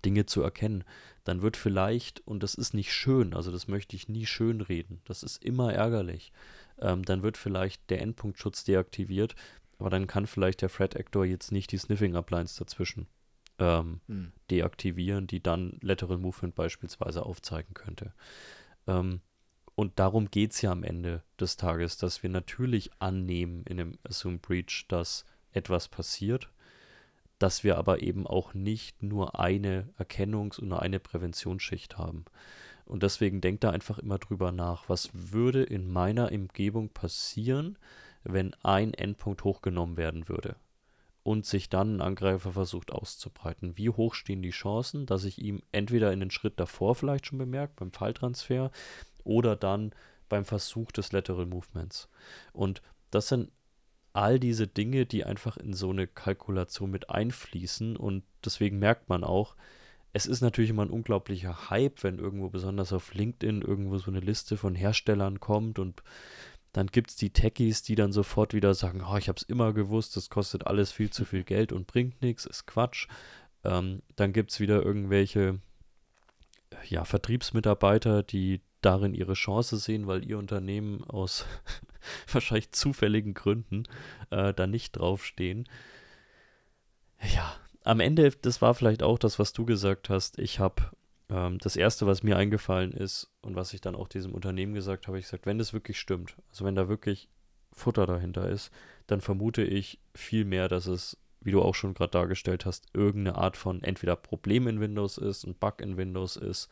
Dinge zu erkennen. Dann wird vielleicht, und das ist nicht schön, also das möchte ich nie schön reden, das ist immer ärgerlich, ähm, dann wird vielleicht der Endpunktschutz deaktiviert, aber dann kann vielleicht der Threat Actor jetzt nicht die Sniffing Uplines dazwischen ähm, hm. deaktivieren, die dann Lateral Movement beispielsweise aufzeigen könnte. Ähm, und darum geht es ja am Ende des Tages, dass wir natürlich annehmen in einem Assume Breach, dass etwas passiert, dass wir aber eben auch nicht nur eine Erkennungs- und nur eine Präventionsschicht haben. Und deswegen denkt da einfach immer drüber nach, was würde in meiner Umgebung passieren, wenn ein Endpunkt hochgenommen werden würde und sich dann ein Angreifer versucht auszubreiten. Wie hoch stehen die Chancen, dass ich ihm entweder in den Schritt davor vielleicht schon bemerkt, beim Falltransfer, oder dann beim Versuch des Lateral Movements. Und das sind all diese Dinge, die einfach in so eine Kalkulation mit einfließen und deswegen merkt man auch, es ist natürlich immer ein unglaublicher Hype, wenn irgendwo besonders auf LinkedIn irgendwo so eine Liste von Herstellern kommt und dann gibt es die Techies, die dann sofort wieder sagen, oh, ich habe es immer gewusst, das kostet alles viel zu viel Geld und bringt nichts, ist Quatsch. Ähm, dann gibt es wieder irgendwelche ja, Vertriebsmitarbeiter, die darin ihre Chance sehen, weil ihr Unternehmen aus [LAUGHS] wahrscheinlich zufälligen Gründen äh, da nicht draufstehen. Ja, am Ende, das war vielleicht auch das, was du gesagt hast. Ich habe ähm, das erste, was mir eingefallen ist und was ich dann auch diesem Unternehmen gesagt habe, ich gesagt, wenn das wirklich stimmt, also wenn da wirklich Futter dahinter ist, dann vermute ich viel mehr, dass es, wie du auch schon gerade dargestellt hast, irgendeine Art von entweder Problem in Windows ist, ein Bug in Windows ist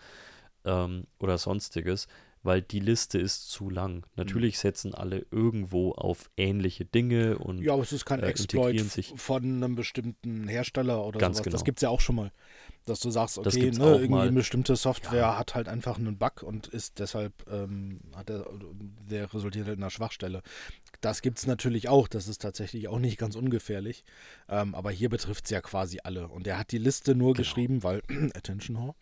ähm, oder sonstiges, weil die Liste ist zu lang. Natürlich mhm. setzen alle irgendwo auf ähnliche Dinge und ja, aber es ist kein äh, Exploit von einem bestimmten Hersteller oder Ganz sowas. Genau. Das gibt es ja auch schon mal dass du sagst, okay, ne, irgendwie mal. eine bestimmte Software ja. hat halt einfach einen Bug und ist deshalb, ähm, hat der, der resultiert halt in einer Schwachstelle. Das gibt es natürlich auch, das ist tatsächlich auch nicht ganz ungefährlich, ähm, aber hier betrifft es ja quasi alle. Und er hat die Liste nur genau. geschrieben, weil, [CLEARS THROAT] Attention Whore,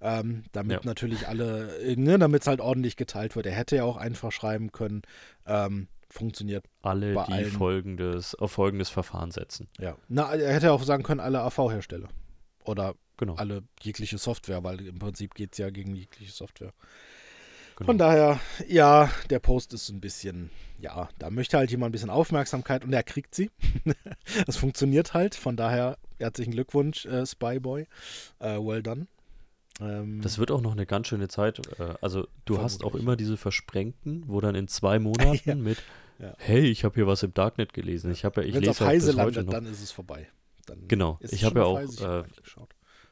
ähm, damit ja. natürlich alle, ne, damit es halt ordentlich geteilt wird. Er hätte ja auch einfach schreiben können, ähm, funktioniert. Alle, die allen. folgendes, auf folgendes Verfahren setzen. Ja. Na, er hätte auch sagen können, alle AV-Hersteller. Oder genau. alle jegliche Software, weil im Prinzip geht es ja gegen jegliche Software. Genau. Von daher, ja, der Post ist ein bisschen, ja, da möchte halt jemand ein bisschen Aufmerksamkeit und er kriegt sie. [LAUGHS] das funktioniert halt. Von daher, herzlichen Glückwunsch, äh, Spyboy. Äh, well done. Ähm, das wird auch noch eine ganz schöne Zeit. Äh, also, du hast auch immer diese Versprengten, wo dann in zwei Monaten [LAUGHS] ja. mit, ja. hey, ich habe hier was im Darknet gelesen. Ich habe ja, ich Wenn's lese auf Heise landet, dann ist es vorbei. Dann genau. Ich habe ja auch.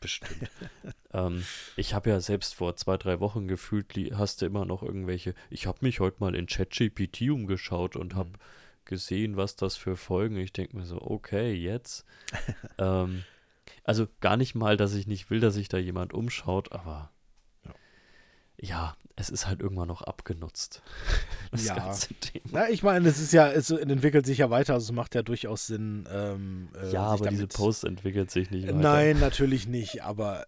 Bestimmt. [LAUGHS] ähm, ich habe ja selbst vor zwei, drei Wochen gefühlt, hast du immer noch irgendwelche. Ich habe mich heute mal in ChatGPT umgeschaut und habe mhm. gesehen, was das für Folgen. Ich denke mir so, okay, jetzt. [LAUGHS] ähm, also gar nicht mal, dass ich nicht will, dass sich da jemand umschaut, aber ja es ist halt irgendwann noch abgenutzt. [LAUGHS] Das ja. ganze Thema. Na, ich meine, es ist ja, es entwickelt sich ja weiter, also es macht ja durchaus Sinn. Ähm, äh, ja, aber diese Post entwickelt sich nicht weiter. Nein, natürlich nicht, aber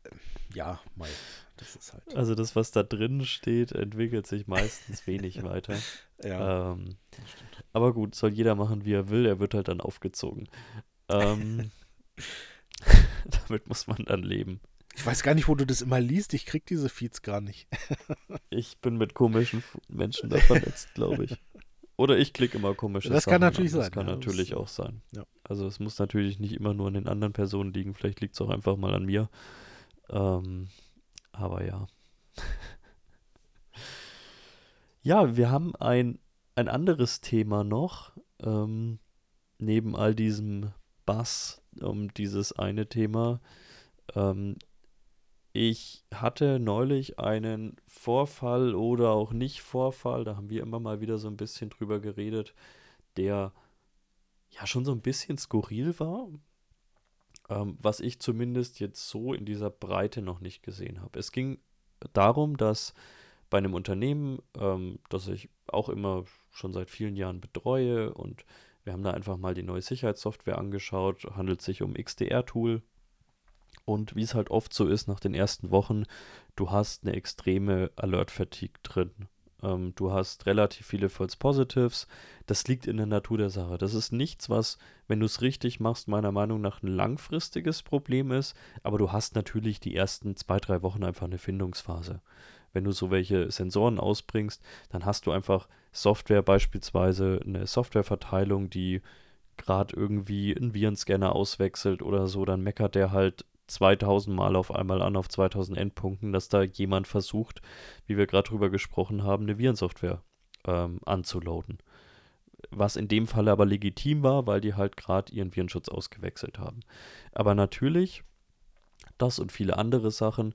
ja, mal. Das ist halt. Also das, was da drin steht, entwickelt sich meistens [LAUGHS] wenig weiter. Ja. Ähm, aber gut, soll jeder machen, wie er will, er wird halt dann aufgezogen. Ähm, [LAUGHS] damit muss man dann leben. Ich weiß gar nicht, wo du das immer liest. Ich krieg diese Feeds gar nicht. [LAUGHS] ich bin mit komischen Menschen da vernetzt, glaube ich. Oder ich klicke immer komische Das Sachen kann natürlich an. sein. Das kann ja, natürlich das auch sein. Ja. Also es muss natürlich nicht immer nur an den anderen Personen liegen. Vielleicht liegt es auch einfach mal an mir. Ähm, aber ja. [LAUGHS] ja, wir haben ein, ein anderes Thema noch. Ähm, neben all diesem Bass um dieses eine Thema. Ähm, ich hatte neulich einen Vorfall oder auch nicht Vorfall, da haben wir immer mal wieder so ein bisschen drüber geredet, der ja schon so ein bisschen skurril war, ähm, was ich zumindest jetzt so in dieser Breite noch nicht gesehen habe. Es ging darum, dass bei einem Unternehmen, ähm, das ich auch immer schon seit vielen Jahren betreue und wir haben da einfach mal die neue Sicherheitssoftware angeschaut, handelt sich um XDR-Tool und wie es halt oft so ist nach den ersten Wochen, du hast eine extreme Alert-Fatigue drin. Ähm, du hast relativ viele False Positives. Das liegt in der Natur der Sache. Das ist nichts, was, wenn du es richtig machst, meiner Meinung nach ein langfristiges Problem ist. Aber du hast natürlich die ersten zwei, drei Wochen einfach eine Findungsphase. Wenn du so welche Sensoren ausbringst, dann hast du einfach Software, beispielsweise eine Softwareverteilung, die gerade irgendwie einen Virenscanner auswechselt oder so, dann meckert der halt 2000 Mal auf einmal an auf 2000 Endpunkten, dass da jemand versucht, wie wir gerade drüber gesprochen haben, eine Virensoftware ähm, anzuladen. Was in dem Fall aber legitim war, weil die halt gerade ihren Virenschutz ausgewechselt haben. Aber natürlich, das und viele andere Sachen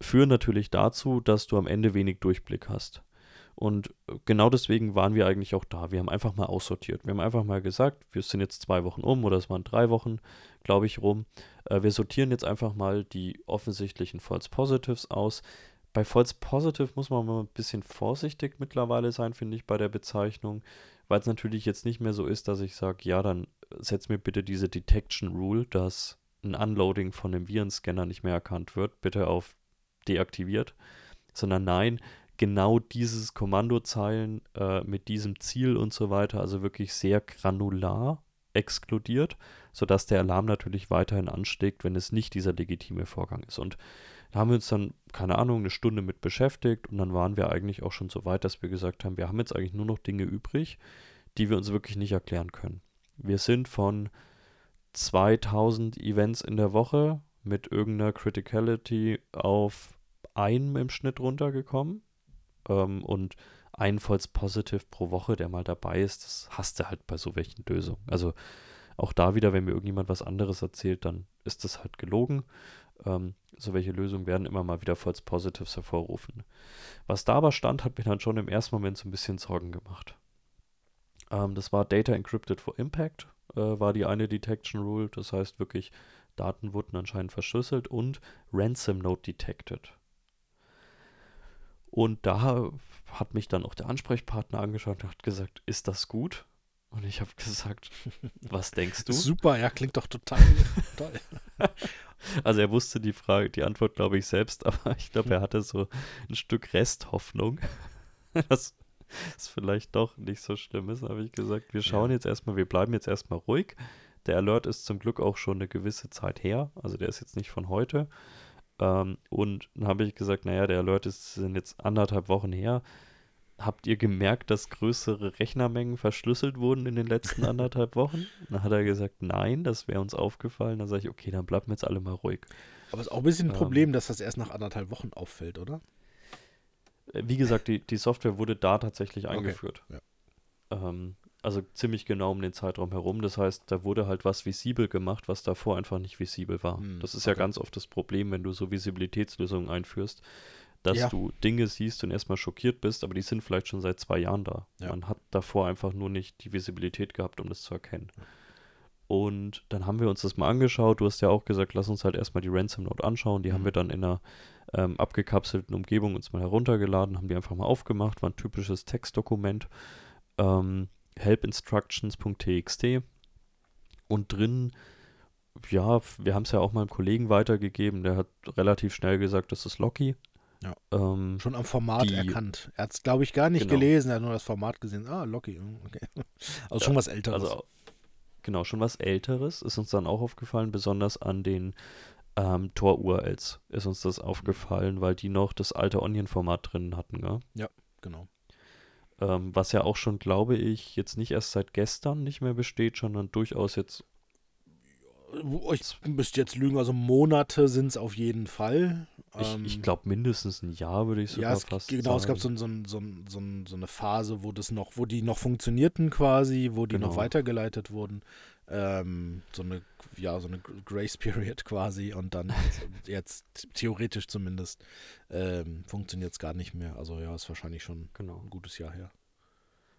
führen natürlich dazu, dass du am Ende wenig Durchblick hast. Und genau deswegen waren wir eigentlich auch da. Wir haben einfach mal aussortiert. Wir haben einfach mal gesagt, wir sind jetzt zwei Wochen um oder es waren drei Wochen, glaube ich, rum. Äh, wir sortieren jetzt einfach mal die offensichtlichen False Positives aus. Bei False Positive muss man mal ein bisschen vorsichtig mittlerweile sein, finde ich, bei der Bezeichnung, weil es natürlich jetzt nicht mehr so ist, dass ich sage, ja, dann setz mir bitte diese Detection Rule, dass ein Unloading von einem Virenscanner nicht mehr erkannt wird, bitte auf deaktiviert, sondern nein, genau dieses Kommandozeilen äh, mit diesem Ziel und so weiter, also wirklich sehr granular exkludiert, sodass der Alarm natürlich weiterhin anschlägt, wenn es nicht dieser legitime Vorgang ist. Und da haben wir uns dann, keine Ahnung, eine Stunde mit beschäftigt und dann waren wir eigentlich auch schon so weit, dass wir gesagt haben, wir haben jetzt eigentlich nur noch Dinge übrig, die wir uns wirklich nicht erklären können. Wir sind von 2000 Events in der Woche mit irgendeiner Criticality auf einem im Schnitt runtergekommen ähm, und ein False Positive pro Woche, der mal dabei ist, das hast du halt bei so welchen Lösungen. Also auch da wieder, wenn mir irgendjemand was anderes erzählt, dann ist das halt gelogen. Ähm, so welche Lösungen werden immer mal wieder False Positives hervorrufen. Was da aber stand, hat mir dann schon im ersten Moment so ein bisschen Sorgen gemacht. Ähm, das war Data Encrypted for Impact, äh, war die eine Detection Rule. Das heißt wirklich, Daten wurden anscheinend verschlüsselt und Ransom Note Detected. Und da hat mich dann auch der Ansprechpartner angeschaut und hat gesagt, ist das gut? Und ich habe gesagt, [LAUGHS] was denkst du? Super, ja, klingt doch total [LAUGHS] toll. [LAUGHS] Also er wusste die Frage, die Antwort, glaube ich, selbst, aber ich glaube, er hatte so ein Stück Resthoffnung, dass es vielleicht doch nicht so schlimm ist. Habe ich gesagt, wir schauen ja. jetzt erstmal, wir bleiben jetzt erstmal ruhig. Der Alert ist zum Glück auch schon eine gewisse Zeit her, also der ist jetzt nicht von heute. Ähm, und dann habe ich gesagt, naja, der Alert ist sind jetzt anderthalb Wochen her. Habt ihr gemerkt, dass größere Rechnermengen verschlüsselt wurden in den letzten [LAUGHS] anderthalb Wochen? Dann hat er gesagt, nein, das wäre uns aufgefallen. Dann sage ich, okay, dann bleiben wir jetzt alle mal ruhig. Aber es ist auch ein bisschen ein ähm, Problem, dass das erst nach anderthalb Wochen auffällt, oder? Äh, wie gesagt, die, die Software wurde da tatsächlich eingeführt. Okay, ja. ähm, also ziemlich genau um den Zeitraum herum. Das heißt, da wurde halt was visibel gemacht, was davor einfach nicht visibel war. Hm, das ist okay. ja ganz oft das Problem, wenn du so Visibilitätslösungen einführst, dass ja. du Dinge siehst und erstmal schockiert bist, aber die sind vielleicht schon seit zwei Jahren da. Ja. Man hat davor einfach nur nicht die Visibilität gehabt, um das zu erkennen. Und dann haben wir uns das mal angeschaut. Du hast ja auch gesagt, lass uns halt erstmal die Ransom Note anschauen. Die mhm. haben wir dann in einer ähm, abgekapselten Umgebung uns mal heruntergeladen, haben die einfach mal aufgemacht, war ein typisches Textdokument. Ähm, helpinstructions.txt und drin, ja, wir haben es ja auch meinem Kollegen weitergegeben, der hat relativ schnell gesagt, das ist Locky. Ja. Ähm, Schon am Format die, erkannt. Er hat es, glaube ich, gar nicht genau. gelesen, er hat nur das Format gesehen. Ah, Locky, hm, okay. Also ja, schon was Älteres. Also, genau, schon was Älteres ist uns dann auch aufgefallen, besonders an den ähm, Tor-URLs ist uns das aufgefallen, weil die noch das alte Onion-Format drin hatten, gell? Ja, genau. Ähm, was ja auch schon, glaube ich, jetzt nicht erst seit gestern nicht mehr besteht, sondern durchaus jetzt. Ich müsste jetzt lügen, also Monate sind es auf jeden Fall. Ich, ich ähm, glaube mindestens ein Jahr würde ich sogar ja, es, fast genau, sagen. es gab so, so, so, so, so eine Phase, wo das noch, wo die noch funktionierten quasi, wo die genau. noch weitergeleitet wurden. Ähm, so eine, ja, so eine Grace Period quasi und dann [LAUGHS] jetzt theoretisch zumindest ähm, funktioniert es gar nicht mehr. Also ja, ist wahrscheinlich schon genau. ein gutes Jahr her.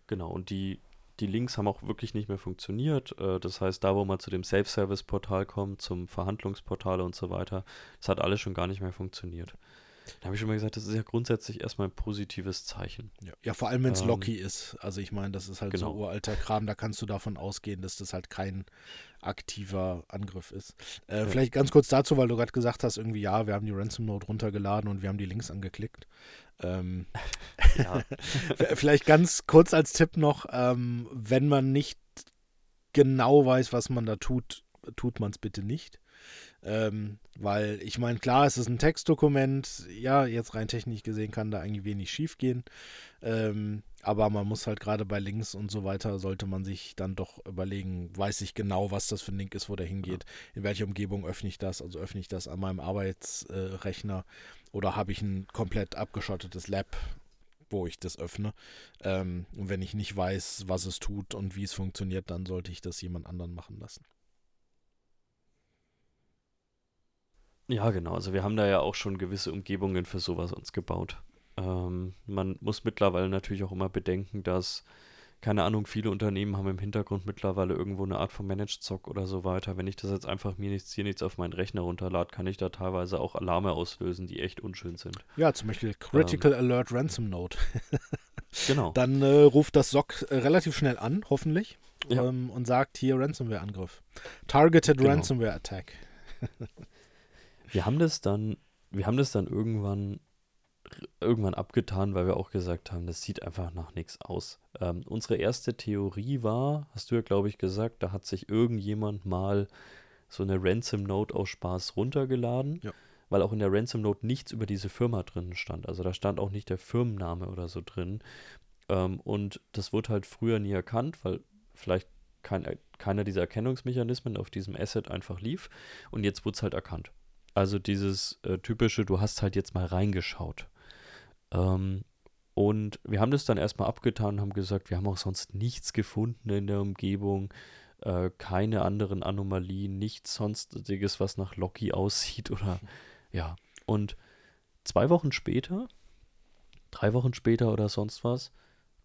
Genau, und die, die Links haben auch wirklich nicht mehr funktioniert. Äh, das heißt, da, wo man zu dem Self-Service-Portal kommt, zum Verhandlungsportal und so weiter, das hat alles schon gar nicht mehr funktioniert. Da habe ich schon mal gesagt, das ist ja grundsätzlich erstmal ein positives Zeichen. Ja, ja vor allem, wenn es ähm, Locky ist. Also ich meine, das ist halt genau. so uralter Kram, da kannst du davon ausgehen, dass das halt kein aktiver Angriff ist. Äh, ja. Vielleicht ganz kurz dazu, weil du gerade gesagt hast, irgendwie, ja, wir haben die Ransom Note runtergeladen und wir haben die Links angeklickt. Ähm, [LAUGHS] [LAUGHS] vielleicht ganz kurz als Tipp noch, ähm, wenn man nicht genau weiß, was man da tut, tut man es bitte nicht. Ähm, weil ich meine, klar, es ist ein Textdokument. Ja, jetzt rein technisch gesehen kann da eigentlich wenig schief gehen. Ähm, aber man muss halt gerade bei Links und so weiter, sollte man sich dann doch überlegen, weiß ich genau, was das für ein Link ist, wo der hingeht. In welcher Umgebung öffne ich das? Also öffne ich das an meinem Arbeitsrechner äh, oder habe ich ein komplett abgeschottetes Lab, wo ich das öffne. Ähm, und wenn ich nicht weiß, was es tut und wie es funktioniert, dann sollte ich das jemand anderen machen lassen. Ja, genau. Also wir haben da ja auch schon gewisse Umgebungen für sowas uns gebaut. Ähm, man muss mittlerweile natürlich auch immer bedenken, dass, keine Ahnung, viele Unternehmen haben im Hintergrund mittlerweile irgendwo eine Art von Managed Zock oder so weiter. Wenn ich das jetzt einfach mir nichts hier nichts auf meinen Rechner runterlade, kann ich da teilweise auch Alarme auslösen, die echt unschön sind. Ja, zum Beispiel Critical ähm, Alert Ransom Note. [LAUGHS] genau. Dann äh, ruft das SOC äh, relativ schnell an, hoffentlich, ja. ähm, und sagt hier Ransomware-Angriff. Targeted genau. Ransomware Attack. [LAUGHS] Wir haben das dann, wir haben das dann irgendwann irgendwann abgetan, weil wir auch gesagt haben, das sieht einfach nach nichts aus. Ähm, unsere erste Theorie war, hast du ja, glaube ich, gesagt, da hat sich irgendjemand mal so eine Ransom Note aus Spaß runtergeladen, ja. weil auch in der Ransom Note nichts über diese Firma drin stand. Also da stand auch nicht der Firmenname oder so drin. Ähm, und das wurde halt früher nie erkannt, weil vielleicht kein, keiner dieser Erkennungsmechanismen auf diesem Asset einfach lief. Und jetzt wurde es halt erkannt. Also dieses äh, typische, du hast halt jetzt mal reingeschaut. Ähm, und wir haben das dann erstmal abgetan und haben gesagt, wir haben auch sonst nichts gefunden in der Umgebung, äh, keine anderen Anomalien, nichts sonstiges, was nach Loki aussieht oder ja. Und zwei Wochen später, drei Wochen später oder sonst was,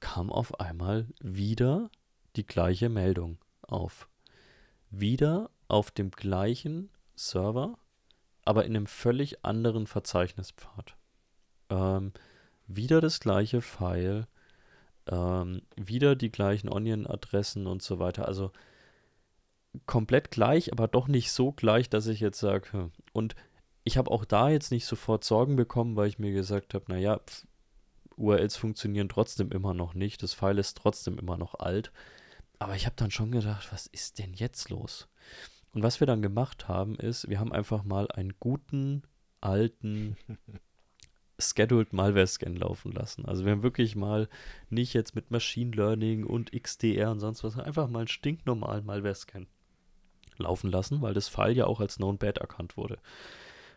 kam auf einmal wieder die gleiche Meldung auf. Wieder auf dem gleichen Server aber in einem völlig anderen Verzeichnispfad. Ähm, wieder das gleiche File, ähm, wieder die gleichen Onion-Adressen und so weiter. Also komplett gleich, aber doch nicht so gleich, dass ich jetzt sage, hm. und ich habe auch da jetzt nicht sofort Sorgen bekommen, weil ich mir gesagt habe, naja, URLs funktionieren trotzdem immer noch nicht, das File ist trotzdem immer noch alt. Aber ich habe dann schon gedacht, was ist denn jetzt los? Und was wir dann gemacht haben, ist, wir haben einfach mal einen guten alten [LAUGHS] Scheduled Malware Scan laufen lassen. Also wir haben wirklich mal nicht jetzt mit Machine Learning und XDR und sonst was, einfach mal einen stinknormalen Malware Scan laufen lassen, weil das File ja auch als Known Bad erkannt wurde.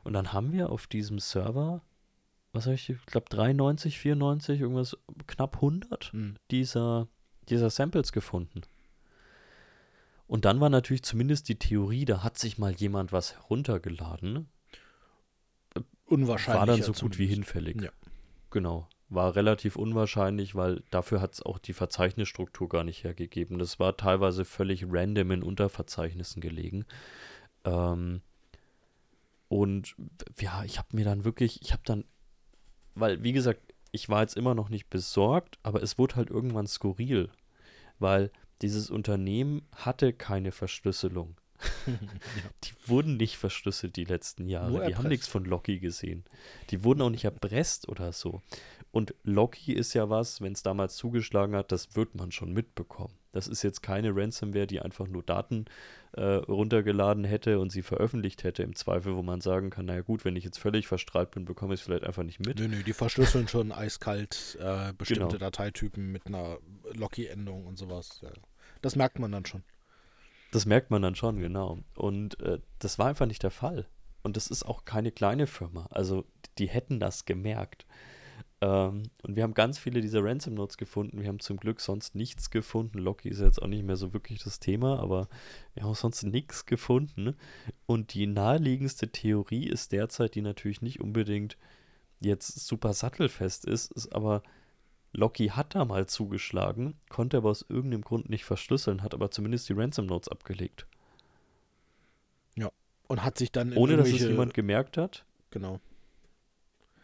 Und dann haben wir auf diesem Server, was habe ich, ich glaube 93, 94, irgendwas, knapp 100 Mhm. dieser, dieser Samples gefunden. Und dann war natürlich zumindest die Theorie, da hat sich mal jemand was heruntergeladen, Unwahrscheinlich. war dann so gut wie hinfällig. Ja. Genau. War relativ unwahrscheinlich, weil dafür hat es auch die Verzeichnisstruktur gar nicht hergegeben. Das war teilweise völlig random in Unterverzeichnissen gelegen. Ähm, und ja, ich habe mir dann wirklich, ich habe dann, weil, wie gesagt, ich war jetzt immer noch nicht besorgt, aber es wurde halt irgendwann skurril, weil dieses Unternehmen hatte keine Verschlüsselung. [LAUGHS] Die wurden nicht verschlüsselt die letzten Jahre. Die haben nichts von Locky gesehen. Die wurden auch nicht erpresst oder so. Und Locky ist ja was, wenn es damals zugeschlagen hat, das wird man schon mitbekommen. Das ist jetzt keine Ransomware, die einfach nur Daten äh, runtergeladen hätte und sie veröffentlicht hätte, im Zweifel, wo man sagen kann, naja gut, wenn ich jetzt völlig verstrahlt bin, bekomme ich es vielleicht einfach nicht mit. Nö, nö, die verschlüsseln schon eiskalt äh, bestimmte Genau. Dateitypen mit einer Locky-Endung und sowas. Ja. Das merkt man dann schon. Das merkt man dann schon, genau. Und äh, das war einfach nicht der Fall. Und das ist auch keine kleine Firma. Also die hätten das gemerkt. Ähm, und wir haben ganz viele dieser Ransom Notes gefunden. Wir haben zum Glück sonst nichts gefunden. Locky ist jetzt auch nicht mehr so wirklich das Thema, aber wir haben sonst nichts gefunden. Und die naheliegendste Theorie ist derzeit, die natürlich nicht unbedingt jetzt super sattelfest ist, ist aber Locky hat da mal zugeschlagen, konnte aber aus irgendeinem Grund nicht verschlüsseln, hat aber zumindest die Ransom Notes abgelegt. Und hat sich dann in Ohne dass es jemand gemerkt hat. Genau.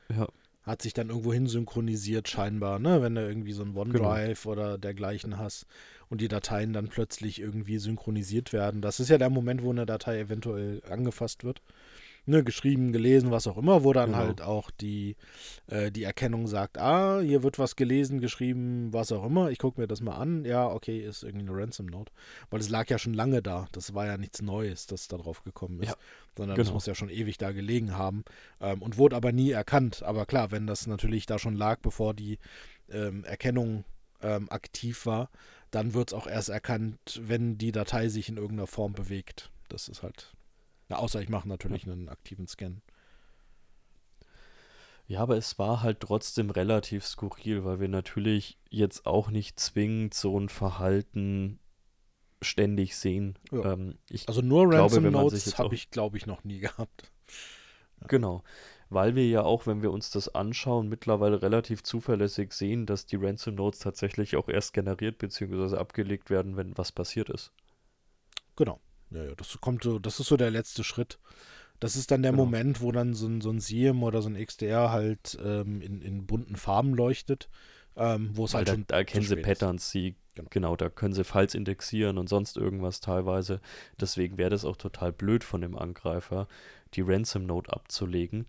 Ja, Hat sich dann irgendwo hin synchronisiert, scheinbar, ne? Wenn du irgendwie so ein OneDrive oder dergleichen hast und die Dateien dann plötzlich irgendwie synchronisiert werden. Das ist ja der Moment, wo eine Datei eventuell angefasst wird. Ne, geschrieben, gelesen, was auch immer, wo dann Genau. halt auch die, äh, die Erkennung sagt, ah, hier wird was gelesen, geschrieben, was auch immer. Ich gucke mir das mal an. Ja, okay, ist irgendwie eine Ransom Note. Weil es lag ja schon lange da. Das war ja nichts Neues, das da drauf gekommen ist. Ja, sondern das genau. muss ja schon ewig da gelegen haben ähm, und wurde aber nie erkannt. Aber klar, wenn das natürlich da schon lag, bevor die ähm, Erkennung ähm, aktiv war, dann wird es auch erst erkannt, wenn die Datei sich in irgendeiner Form bewegt. Das ist halt. Ja, außer ich mache natürlich einen aktiven Scan. Ja, aber es war halt trotzdem relativ skurril, weil wir natürlich jetzt auch nicht zwingend so ein Verhalten ständig sehen. Ja. Ähm, Also nur glaube, Ransom sich Notes habe ich, glaube ich, noch nie [LAUGHS] gehabt. Genau. Weil wir ja auch, wenn wir uns das anschauen, mittlerweile relativ zuverlässig sehen, dass die Ransom Notes tatsächlich auch erst generiert bzw. abgelegt werden, wenn was passiert ist. Genau. Ja, ja, das kommt so, das ist so der letzte Schritt. Das ist dann der Genau. Moment, wo dann so ein, so ein SIEM oder so ein XDR halt ähm, in, in bunten Farben leuchtet, ähm, wo es Weil halt da, schon da erkennen sie. Patterns, sie, Genau. genau. da können sie Files indexieren und sonst irgendwas teilweise. Deswegen wäre das auch total blöd von dem Angreifer, die Ransom Note abzulegen,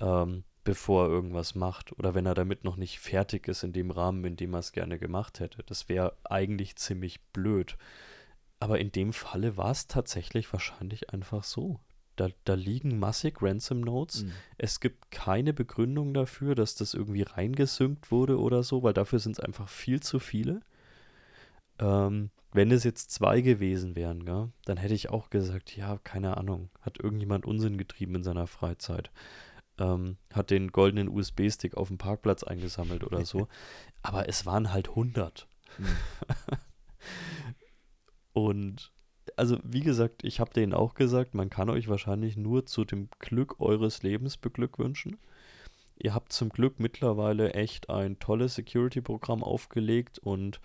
ähm, bevor er irgendwas macht. Oder wenn er damit noch nicht fertig ist in dem Rahmen, in dem er es gerne gemacht hätte. Das wäre eigentlich ziemlich blöd. Aber in dem Falle war es tatsächlich wahrscheinlich einfach so. Da, da liegen massig Ransom Notes. Mhm. Es gibt keine Begründung dafür, dass das irgendwie reingesynkt wurde oder so, weil dafür sind es einfach viel zu viele. Ähm, wenn es jetzt zwei gewesen wären, gell, dann hätte ich auch gesagt, ja, keine Ahnung, hat irgendjemand Unsinn getrieben in seiner Freizeit. Ähm, hat den goldenen USB-Stick auf dem Parkplatz eingesammelt oder so. [LAUGHS] Aber es waren halt 100. Mhm. [LAUGHS] Und also wie gesagt, ich habe denen auch gesagt, man kann euch wahrscheinlich nur zu dem Glück eures Lebens beglückwünschen. Ihr habt zum Glück mittlerweile echt ein tolles Security-Programm aufgelegt und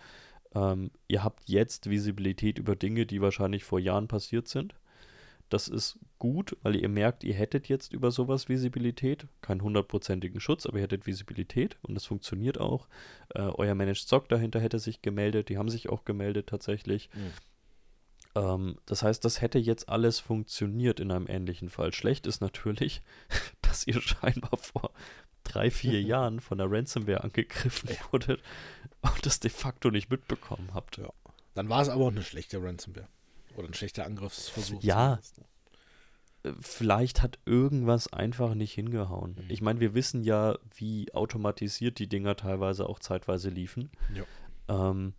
ähm, ihr habt jetzt Visibilität über Dinge, die wahrscheinlich vor Jahren passiert sind. Das ist gut, weil ihr merkt, ihr hättet jetzt über sowas Visibilität. Keinen hundertprozentigen Schutz, aber ihr hättet Visibilität und das funktioniert auch. Äh, euer Managed SOC dahinter hätte sich gemeldet, die haben sich auch gemeldet tatsächlich. Mhm. Ähm, das heißt, das hätte jetzt alles funktioniert in einem ähnlichen Fall. Schlecht ist natürlich, [LAUGHS] dass ihr scheinbar vor drei, vier [LAUGHS] Jahren von der Ransomware angegriffen wurdet und das de facto nicht mitbekommen habt. Ja. Dann war es aber auch eine schlechte Ransomware. Oder ein schlechter Angriffsversuch. Ja. äh, vielleicht hat irgendwas einfach nicht hingehauen. Mhm. Ich meine, wir wissen ja, wie automatisiert die Dinger teilweise auch zeitweise liefen. Ja. Ähm,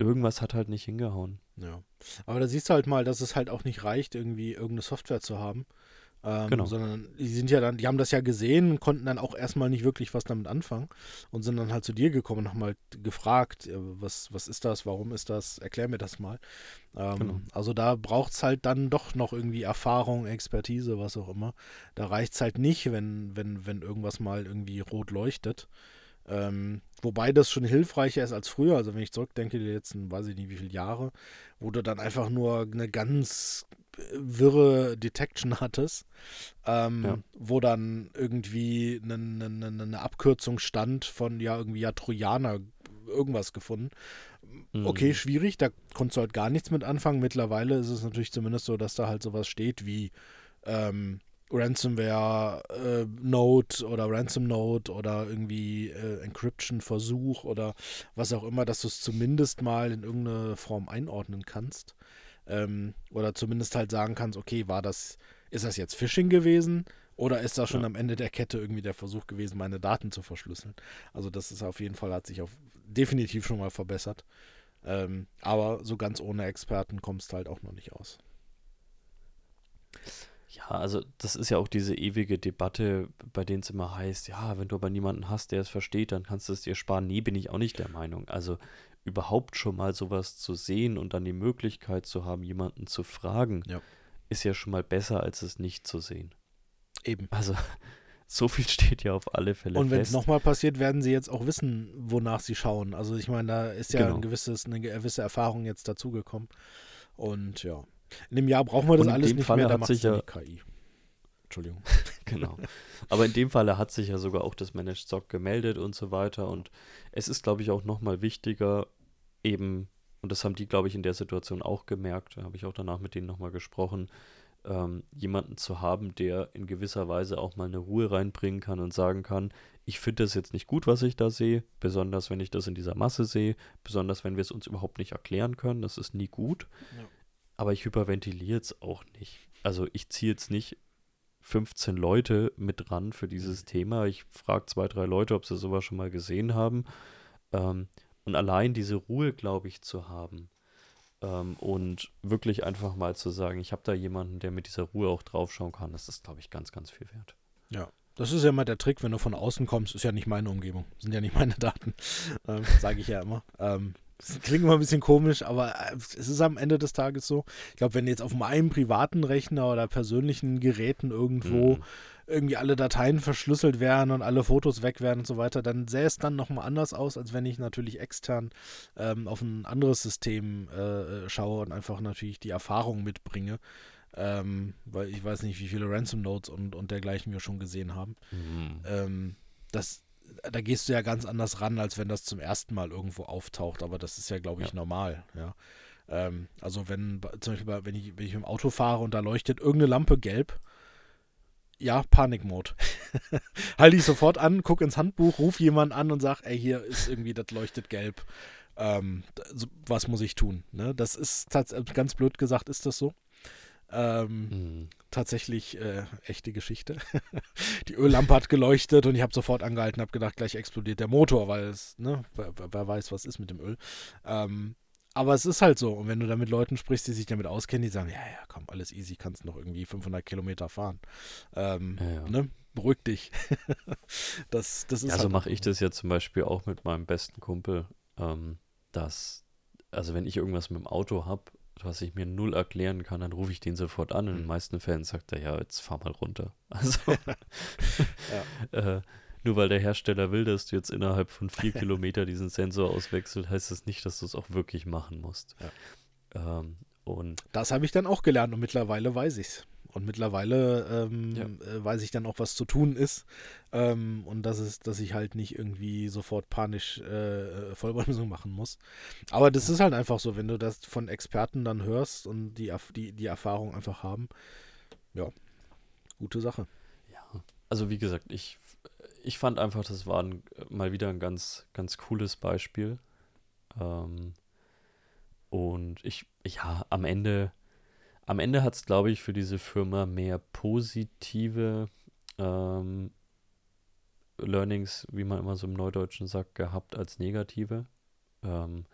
irgendwas hat halt nicht hingehauen. Ja. Aber da siehst du halt mal, dass es halt auch nicht reicht, irgendwie irgendeine Software zu haben. Ähm, Genau. Sondern die sind ja dann, die haben das ja gesehen und konnten dann auch erstmal nicht wirklich was damit anfangen und sind dann halt zu dir gekommen und haben halt gefragt, äh, was, was ist das, warum ist das, erklär mir das mal. Ähm, Genau. Also da braucht es halt dann doch noch irgendwie Erfahrung, Expertise, was auch immer. Da reicht es halt nicht, wenn, wenn, wenn irgendwas mal irgendwie rot leuchtet. Ähm, wobei das schon hilfreicher ist als früher. Also wenn ich zurückdenke, die letzten, weiß ich nicht wie viele Jahre, wo du dann einfach nur eine ganz äh, wirre Detection [LAUGHS] hattest, ähm, Ja. wo dann irgendwie eine, eine, eine Abkürzung stand von ja irgendwie ja Trojaner irgendwas gefunden. Okay, Mhm. schwierig, da konntest du halt gar nichts mit anfangen. Mittlerweile ist es natürlich zumindest so, dass da halt sowas steht wie ähm, Ransomware äh, Node oder Ransom Node oder irgendwie äh, Encryption Versuch oder was auch immer, dass du es zumindest mal in irgendeine Form einordnen kannst. Ähm, oder zumindest halt sagen kannst, okay, war das, ist das jetzt Phishing gewesen? Oder ist das schon Ja. am Ende der Kette irgendwie der Versuch gewesen, meine Daten zu verschlüsseln? Also das ist auf jeden Fall, hat sich auf definitiv schon mal verbessert. Ähm, aber so ganz ohne Experten kommst du halt auch noch nicht aus. Ja, also das ist ja auch diese ewige Debatte, bei denen es immer heißt, ja, wenn du aber niemanden hast, der es versteht, dann kannst du es dir sparen. Nee, bin ich auch nicht der Meinung. Also überhaupt schon mal sowas zu sehen und dann die Möglichkeit zu haben, jemanden zu fragen, Ja. ist ja schon mal besser, als es nicht zu sehen. Eben. Also [LAUGHS] so viel steht ja auf alle Fälle Und wenn es nochmal passiert, werden sie jetzt auch wissen, wonach sie schauen. Also ich meine, da ist ja Genau. ein gewisses, eine gewisse Erfahrung jetzt dazugekommen. Und ja, in dem Jahr brauchen wir das alles nicht Falle mehr, da hat macht sich ja- die KI. Entschuldigung. [LAUGHS] Genau. Aber in dem Falle hat sich ja sogar auch das Managed SOC gemeldet und so weiter. Und es ist, glaube ich, auch nochmal wichtiger, eben, und das haben die, glaube ich, in der Situation auch gemerkt, da habe ich auch danach mit denen nochmal gesprochen, ähm, jemanden zu haben, der in gewisser Weise auch mal eine Ruhe reinbringen kann und sagen kann, ich finde das jetzt nicht gut, was ich da sehe, besonders wenn ich das in dieser Masse sehe, besonders wenn wir es uns überhaupt nicht erklären können, das ist nie gut. Ja. Aber ich hyperventiliere jetzt auch nicht. Also ich ziehe jetzt nicht 15 Leute mit dran für dieses Thema. Ich frage zwei, drei Leute, ob sie sowas schon mal gesehen haben. Ähm, und allein diese Ruhe, glaube ich, zu haben ähm, und wirklich einfach mal zu sagen, ich habe da jemanden, der mit dieser Ruhe auch draufschauen kann, das ist, glaube ich, ganz, ganz viel wert. Ja. Das ist ja immer der Trick, wenn du von außen kommst, ist ja nicht meine Umgebung, sind ja nicht meine Daten, [LAUGHS] ähm, sage ich ja immer. Ähm, das klingt immer ein bisschen komisch, aber äh, es ist am Ende des Tages so. Ich glaube, wenn jetzt auf meinem privaten Rechner oder persönlichen Geräten irgendwo Mhm. irgendwie alle Dateien verschlüsselt wären und alle Fotos weg wären und so weiter, dann sähe es dann nochmal anders aus, als wenn ich natürlich extern ähm, auf ein anderes System äh, schaue und einfach natürlich die Erfahrung mitbringe. Ähm, weil ich weiß nicht, wie viele Ransom Notes und, und dergleichen wir schon gesehen haben. Mhm. Ähm, das, da gehst du ja ganz anders ran, als wenn das zum ersten Mal irgendwo auftaucht. Aber das ist ja, glaube ich, Ja. normal. Ja. Ähm, also wenn zum Beispiel, bei- wenn ich, wenn ich im Auto fahre und da leuchtet irgendeine Lampe gelb, ja, Panikmode. [LAUGHS] Halte ich sofort an, guck ins Handbuch, ruf jemanden an und sag, ey, hier ist irgendwie, das leuchtet gelb. Ähm, was muss ich tun? Ne? Das ist ganz blöd gesagt, ist das so. Ähm, Mhm. tatsächlich äh, echte Geschichte. [LAUGHS] Die Öllampe hat geleuchtet und ich habe sofort angehalten, habe gedacht, gleich explodiert der Motor, weil es, ne, wer, wer- weiß, was ist mit dem Öl. Ähm, aber es ist halt so. Und wenn du da mit Leuten sprichst, die sich damit auskennen, die sagen, ja, ja, komm, alles easy, kannst noch irgendwie 500 Kilometer fahren. Ähm, Ja, ja. Ne? Beruhig dich. [LAUGHS] das, das ist Ja, so halt mache ich das ja zum Beispiel auch mit meinem besten Kumpel, ähm, dass, also wenn ich irgendwas mit dem Auto habe, was ich mir null erklären kann, dann rufe ich den sofort an. Und in den Mhm. meisten Fällen sagt er, ja, jetzt fahr mal runter. [LAUGHS] Also, [LAUGHS] äh, nur weil der Hersteller will, dass du jetzt innerhalb von vier [LAUGHS] Kilometer diesen Sensor auswechselt, heißt das nicht, dass du es auch wirklich machen musst. Ähm, und Das habe ich dann auch gelernt und mittlerweile weiß ich's. Und mittlerweile ähm, Ja. äh, weiß ich dann auch, was zu tun ist. Ähm, und das ist, dass ich halt nicht irgendwie sofort panisch äh, Vollbremsung machen muss. Aber das ist halt einfach so, wenn du das von Experten dann hörst und die, die, die Erfahrung einfach haben. Ja, gute Sache. ja, also wie gesagt, ich, ich fand einfach, das war ein, mal wieder ein ganz, ganz cooles Beispiel. Ähm, und ich, ja, am Ende, am Ende hat es, glaube ich, für diese Firma mehr positive ähm, Learnings, wie man immer so im Neudeutschen sagt, gehabt als negative. Ähm,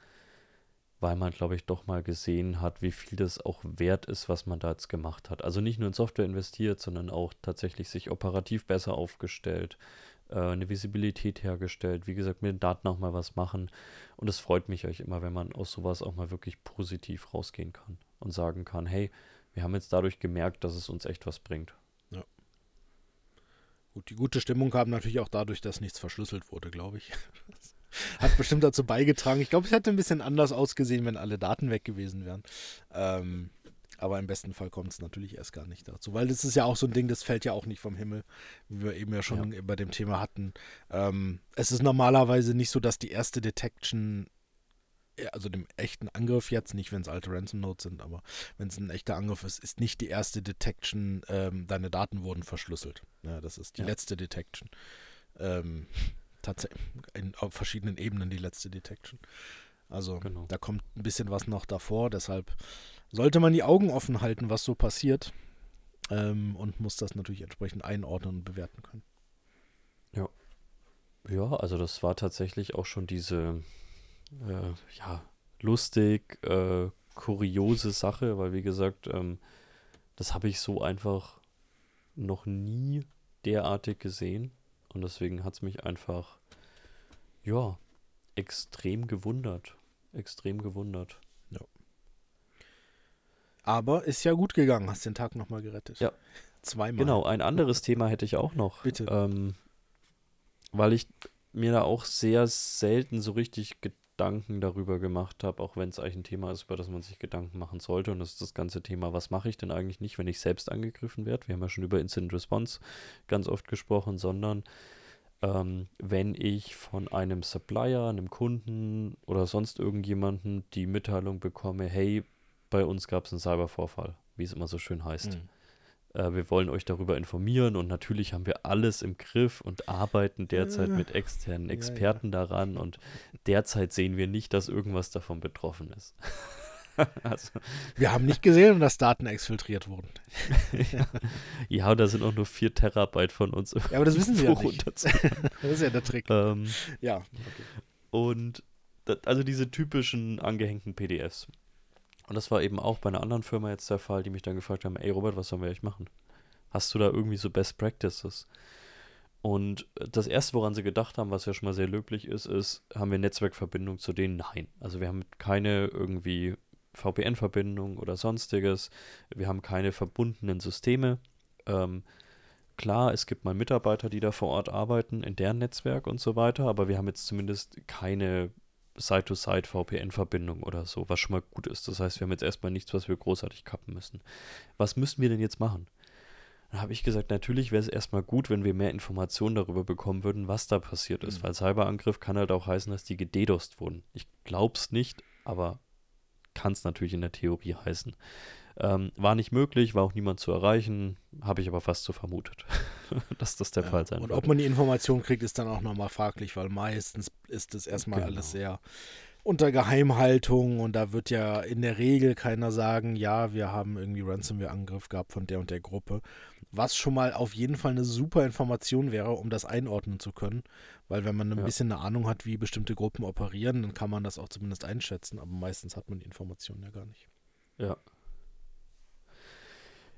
weil man, glaube ich, doch mal gesehen hat, wie viel das auch wert ist, was man da jetzt gemacht hat. Also nicht nur in Software investiert, sondern auch tatsächlich sich operativ besser aufgestellt, äh, eine Visibilität hergestellt, wie gesagt, mit den Daten auch mal was machen. Und es freut mich euch immer, wenn man aus sowas auch mal wirklich positiv rausgehen kann und sagen kann, hey, wir haben jetzt dadurch gemerkt, dass es uns echt was bringt. Ja. Gut, die gute Stimmung kam natürlich auch dadurch, dass nichts verschlüsselt wurde, glaube ich. [LAUGHS] Hat bestimmt dazu beigetragen. Ich glaube, es hätte ein bisschen anders ausgesehen, wenn alle Daten weg gewesen wären. Ähm, aber im besten Fall kommt es natürlich erst gar nicht dazu, weil das ist ja auch so ein Ding, das fällt ja auch nicht vom Himmel, wie wir eben ja schon ja. bei dem Thema hatten. Ähm, es ist normalerweise nicht so, dass die erste Detection, also dem echten Angriff jetzt, nicht wenn es alte Ransom Notes sind, aber wenn es ein echter Angriff ist, ist nicht die erste Detection, ähm, deine Daten wurden verschlüsselt. Ja, das ist die ja. letzte Detection. Ähm, [LAUGHS] tatsächlich auf verschiedenen Ebenen die letzte Detection. Also genau. da kommt ein bisschen was noch davor, deshalb sollte man die Augen offen halten, was so passiert ähm, und muss das natürlich entsprechend einordnen und bewerten können. Ja. Ja, also das war tatsächlich auch schon diese äh, ja, lustig, äh, kuriose Sache, weil wie gesagt, ähm, das habe ich so einfach noch nie derartig gesehen. Und deswegen hat es mich einfach, ja, extrem gewundert. Extrem gewundert. Aber ist ja gut gegangen, hast den Tag nochmal gerettet. Ja. Zweimal. Genau, ein anderes Thema hätte ich auch noch. Bitte. Ähm, weil ich mir da auch sehr selten so richtig Gedanken darüber gemacht habe, auch wenn es eigentlich ein Thema ist, über das man sich Gedanken machen sollte. Und das ist das ganze Thema, was mache ich denn eigentlich nicht, wenn ich selbst angegriffen werde? Wir haben ja schon über Incident Response ganz oft gesprochen, sondern ähm, wenn ich von einem Supplier, einem Kunden oder sonst irgendjemanden die Mitteilung bekomme, hey, bei uns gab es einen Cybervorfall, wie es immer so schön heißt. Mhm. Äh, wir wollen euch darüber informieren und natürlich haben wir alles im Griff und arbeiten derzeit mit externen Experten ja, ja. daran und derzeit sehen wir nicht, dass irgendwas davon betroffen ist. [LAUGHS] also. Wir haben nicht gesehen, dass Daten exfiltriert wurden. [LAUGHS] ja. da sind auch nur 4 Terabyte von uns. Ja, aber das wissen wir ja nicht. [LAUGHS] das ist ja der Trick. Ähm, ja. Okay. Und also diese typischen angehängten PDFs. Und das war eben auch bei einer anderen Firma jetzt der Fall, die mich dann gefragt haben, ey Robert, was sollen wir eigentlich machen? Hast du da irgendwie so Best Practices? Und das erste, woran sie gedacht haben, was ja schon mal sehr löblich ist, ist, haben wir Netzwerkverbindung zu denen? Nein. Also wir haben keine irgendwie VPN-Verbindung oder sonstiges. Wir haben keine verbundenen Systeme. Ähm, klar, es gibt mal Mitarbeiter, die da vor Ort arbeiten, in deren Netzwerk und so weiter, aber wir haben jetzt zumindest keine Side-to-Side-VPN-Verbindung oder so, was schon mal gut ist. Das heißt, wir haben jetzt erstmal nichts, was wir großartig kappen müssen. Was müssen wir denn jetzt machen? Dann habe ich gesagt, natürlich wäre es erstmal gut, wenn wir mehr Informationen darüber bekommen würden, was da passiert ist, mhm. weil Cyberangriff kann halt auch heißen, dass die gededost wurden. Ich glaube es nicht, aber kann es natürlich in der Theorie heißen. Ähm, war nicht möglich, war auch niemand zu erreichen, habe ich aber fast so vermutet, [LAUGHS] dass das der ja, Fall sein Und wird. ob man die Information kriegt, ist dann auch nochmal fraglich, weil meistens ist es erstmal genau. alles sehr unter Geheimhaltung und da wird ja in der Regel keiner sagen, ja, wir haben irgendwie Ransomware-Angriff gehabt von der und der Gruppe. Was schon mal auf jeden Fall eine super Information wäre, um das einordnen zu können. Weil wenn man ein ja. bisschen eine Ahnung hat, wie bestimmte Gruppen operieren, dann kann man das auch zumindest einschätzen. Aber meistens hat man die Informationen ja gar nicht. Ja.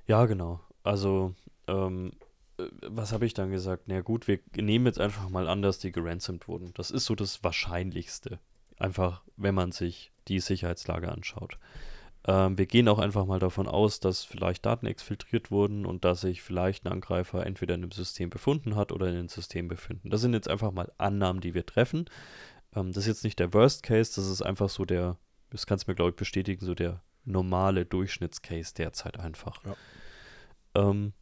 Ja, genau. Also, ähm, äh, was habe ich dann gesagt? Na gut, wir nehmen jetzt einfach mal an, dass die geransomt wurden. Das ist so das Wahrscheinlichste. Einfach, wenn man sich die Sicherheitslage anschaut. Ähm, wir gehen auch einfach mal davon aus, dass vielleicht Daten exfiltriert wurden und dass sich vielleicht ein Angreifer entweder in einem System befunden hat oder in einem System befinden. Das sind jetzt einfach mal Annahmen, die wir treffen. Ähm, das ist jetzt nicht der Worst Case, das ist einfach so der, das kannst du mir, glaube ich, bestätigen, so der normale Durchschnittscase derzeit einfach. Ja. Ähm,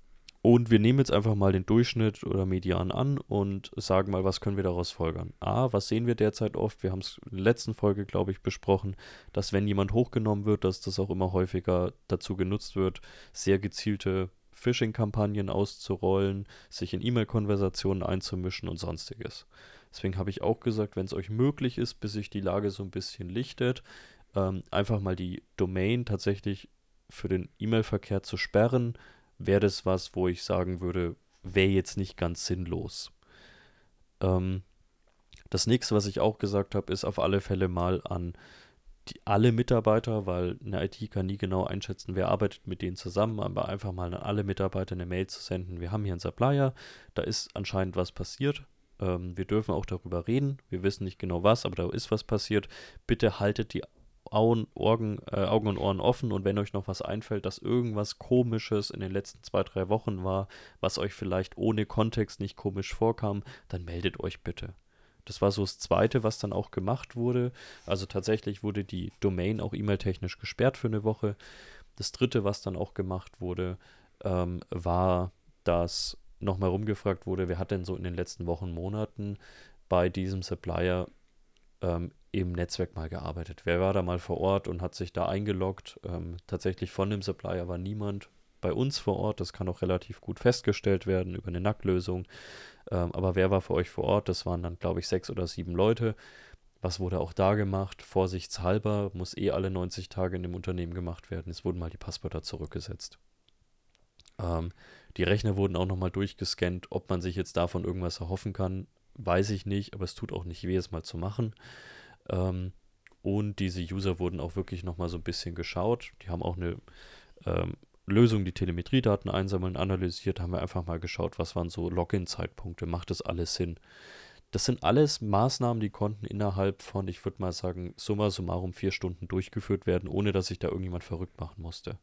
und wir nehmen jetzt einfach mal den Durchschnitt oder Median an und sagen mal, was können wir daraus folgern. A, was sehen wir derzeit oft? Wir haben es in der letzten Folge, glaube ich, besprochen, dass wenn jemand hochgenommen wird, dass das auch immer häufiger dazu genutzt wird, sehr gezielte Phishing-Kampagnen auszurollen, sich in E-Mail-Konversationen einzumischen und sonstiges. Deswegen habe ich auch gesagt, wenn es euch möglich ist, bis sich die Lage so ein bisschen lichtet, ähm, einfach mal die Domain tatsächlich für den E-Mail-Verkehr zu sperren, wäre das was, wo ich sagen würde, wäre jetzt nicht ganz sinnlos. Ähm, das nächste, was ich auch gesagt habe, ist auf alle Fälle mal an die, alle Mitarbeiter, weil eine IT kann nie genau einschätzen, wer arbeitet mit denen zusammen, aber einfach mal an alle Mitarbeiter eine Mail zu senden. Wir haben hier einen Supplier, da ist anscheinend was passiert. Ähm, wir dürfen auch darüber reden. Wir wissen nicht genau was, aber da ist was passiert. Bitte haltet die Äh, Augen und Ohren offen und wenn euch noch was einfällt, dass irgendwas Komisches in den letzten zwei, drei Wochen war, was euch vielleicht ohne Kontext nicht komisch vorkam, dann meldet euch bitte. Das war so das Zweite, was dann auch gemacht wurde. Also tatsächlich wurde die Domain auch e-mail-technisch gesperrt für eine Woche. Das Dritte, was dann auch gemacht wurde, ähm, war, dass nochmal rumgefragt wurde, wer hat denn so in den letzten Wochen, Monaten bei diesem Supplier ähm, im Netzwerk mal gearbeitet. Wer war da mal vor Ort und hat sich da eingeloggt? Ähm, tatsächlich von dem Supplier war niemand bei uns vor Ort. Das kann auch relativ gut festgestellt werden über eine Nacklösung. Ähm, aber wer war für euch vor Ort? Das waren dann, glaube ich, sechs oder sieben Leute. Was wurde auch da gemacht? Vorsichtshalber muss eh alle 90 Tage in dem Unternehmen gemacht werden. Es wurden mal die Passwörter zurückgesetzt. Ähm, die Rechner wurden auch nochmal durchgescannt. Ob man sich jetzt davon irgendwas erhoffen kann, weiß ich nicht, aber es tut auch nicht weh, es mal zu machen. Ähm, und diese User wurden auch wirklich nochmal so ein bisschen geschaut. Die haben auch eine ähm, Lösung, die Telemetriedaten einsammeln, analysiert, haben wir einfach mal geschaut, was waren so Login-Zeitpunkte, macht das alles Sinn. Das sind alles Maßnahmen, die konnten innerhalb von, ich würde mal sagen, summa summarum vier Stunden durchgeführt werden, ohne dass sich da irgendjemand verrückt machen musste.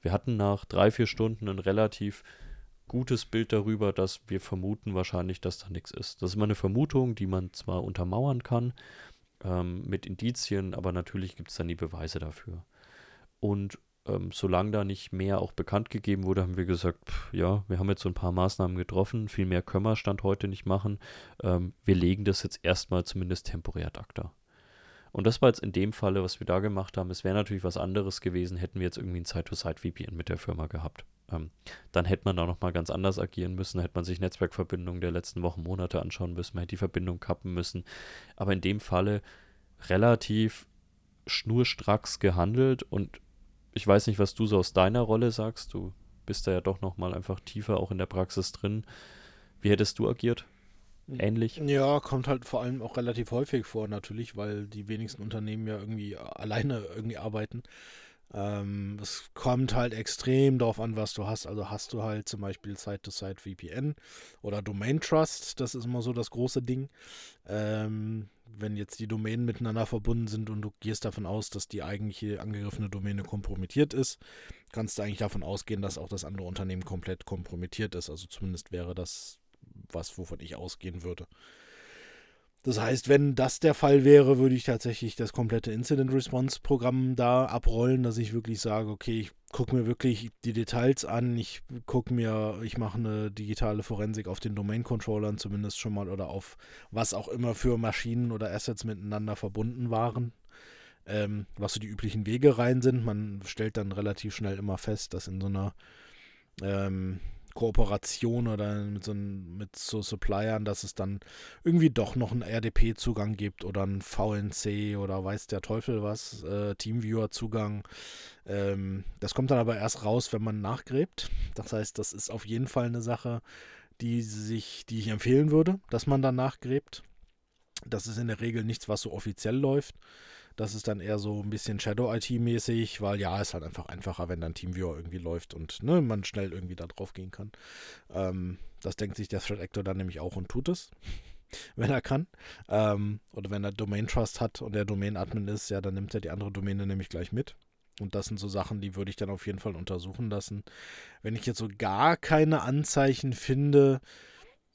Wir hatten nach drei, vier Stunden ein relativ gutes Bild darüber, dass wir vermuten wahrscheinlich, dass da nichts ist. Das ist immer eine Vermutung, die man zwar untermauern kann, ähm, mit Indizien, aber natürlich gibt es dann die Beweise dafür. Und ähm, solange da nicht mehr auch bekannt gegeben wurde, haben wir gesagt, pff, ja, wir haben jetzt so ein paar Maßnahmen getroffen, viel mehr können wir Stand heute nicht machen. Ähm, wir legen das jetzt erstmal zumindest temporär ad acta. Und das war jetzt in dem Falle, was wir da gemacht haben. Es wäre natürlich was anderes gewesen, hätten wir jetzt irgendwie ein Side-to-Side-VPN mit der Firma gehabt. Ähm, dann hätte man da nochmal ganz anders agieren müssen, hätte man sich Netzwerkverbindungen der letzten Wochen, Monate anschauen müssen, man hätte die Verbindung kappen müssen. Aber in dem Falle relativ schnurstracks gehandelt und ich weiß nicht, was du so aus deiner Rolle sagst. Du bist da ja doch nochmal einfach tiefer auch in der Praxis drin. Wie hättest du agiert? Ähnlich? Ja, kommt halt vor allem auch relativ häufig vor, natürlich, weil die wenigsten Unternehmen ja irgendwie alleine irgendwie arbeiten. Ähm, es kommt halt extrem darauf an, was du hast. Also hast du halt zum Beispiel Site-to-Site VPN oder Domain Trust, das ist immer so das große Ding. Ähm, wenn jetzt die Domänen miteinander verbunden sind und du gehst davon aus, dass die eigentliche angegriffene Domäne kompromittiert ist, kannst du eigentlich davon ausgehen, dass auch das andere Unternehmen komplett kompromittiert ist. Also zumindest wäre das was, wovon ich ausgehen würde. Das heißt, wenn das der Fall wäre, würde ich tatsächlich das komplette Incident Response Programm da abrollen, dass ich wirklich sage, okay, ich gucke mir wirklich die Details an, ich gucke mir, ich mache eine digitale Forensik auf den Domain Controllern zumindest schon mal oder auf was auch immer für Maschinen oder Assets miteinander verbunden waren. Ähm, was so die üblichen Wege rein sind. Man stellt dann relativ schnell immer fest, dass in so einer ähm, Kooperation oder mit so, mit so Suppliern, dass es dann irgendwie doch noch einen RDP-Zugang gibt oder einen VNC oder weiß der Teufel was, äh, Teamviewer-Zugang. Ähm, das kommt dann aber erst raus, wenn man nachgräbt. Das heißt, das ist auf jeden Fall eine Sache, die sich, die ich empfehlen würde, dass man dann nachgräbt. Das ist in der Regel nichts, was so offiziell läuft. Das ist dann eher so ein bisschen Shadow-IT-mäßig, weil ja, ist halt einfach einfacher, wenn dann TeamViewer irgendwie läuft und ne, man schnell irgendwie da drauf gehen kann. Ähm, das denkt sich der Threat Actor dann nämlich auch und tut es, [LAUGHS] wenn er kann. Ähm, oder wenn er Domain Trust hat und der Domain-Admin ist, ja, dann nimmt er die andere Domäne nämlich gleich mit. Und das sind so Sachen, die würde ich dann auf jeden Fall untersuchen lassen. Wenn ich jetzt so gar keine Anzeichen finde,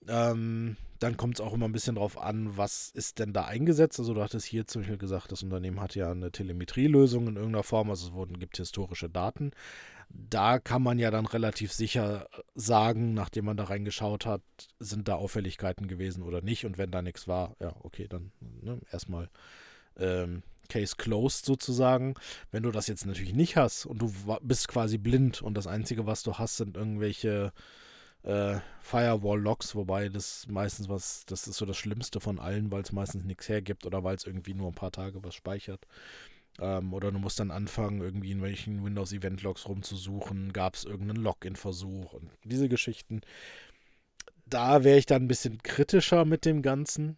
ähm, dann kommt es auch immer ein bisschen drauf an, was ist denn da eingesetzt. Also du hattest hier zum Beispiel gesagt, das Unternehmen hat ja eine Telemetrielösung in irgendeiner Form, also es wurden, gibt historische Daten. Da kann man ja dann relativ sicher sagen, nachdem man da reingeschaut hat, sind da Auffälligkeiten gewesen oder nicht. Und wenn da nichts war, ja, okay, dann ne, erstmal ähm, Case closed sozusagen. Wenn du das jetzt natürlich nicht hast und du bist quasi blind und das Einzige, was du hast, sind irgendwelche äh, Firewall-Logs, wobei das meistens was, das ist so das Schlimmste von allen, weil es meistens nichts hergibt oder weil es irgendwie nur ein paar Tage was speichert. Ähm, oder du musst dann anfangen, irgendwie in welchen Windows-Event-Logs rumzusuchen. Gab es irgendeinen Login-Versuch und diese Geschichten. Da wäre ich dann ein bisschen kritischer mit dem Ganzen.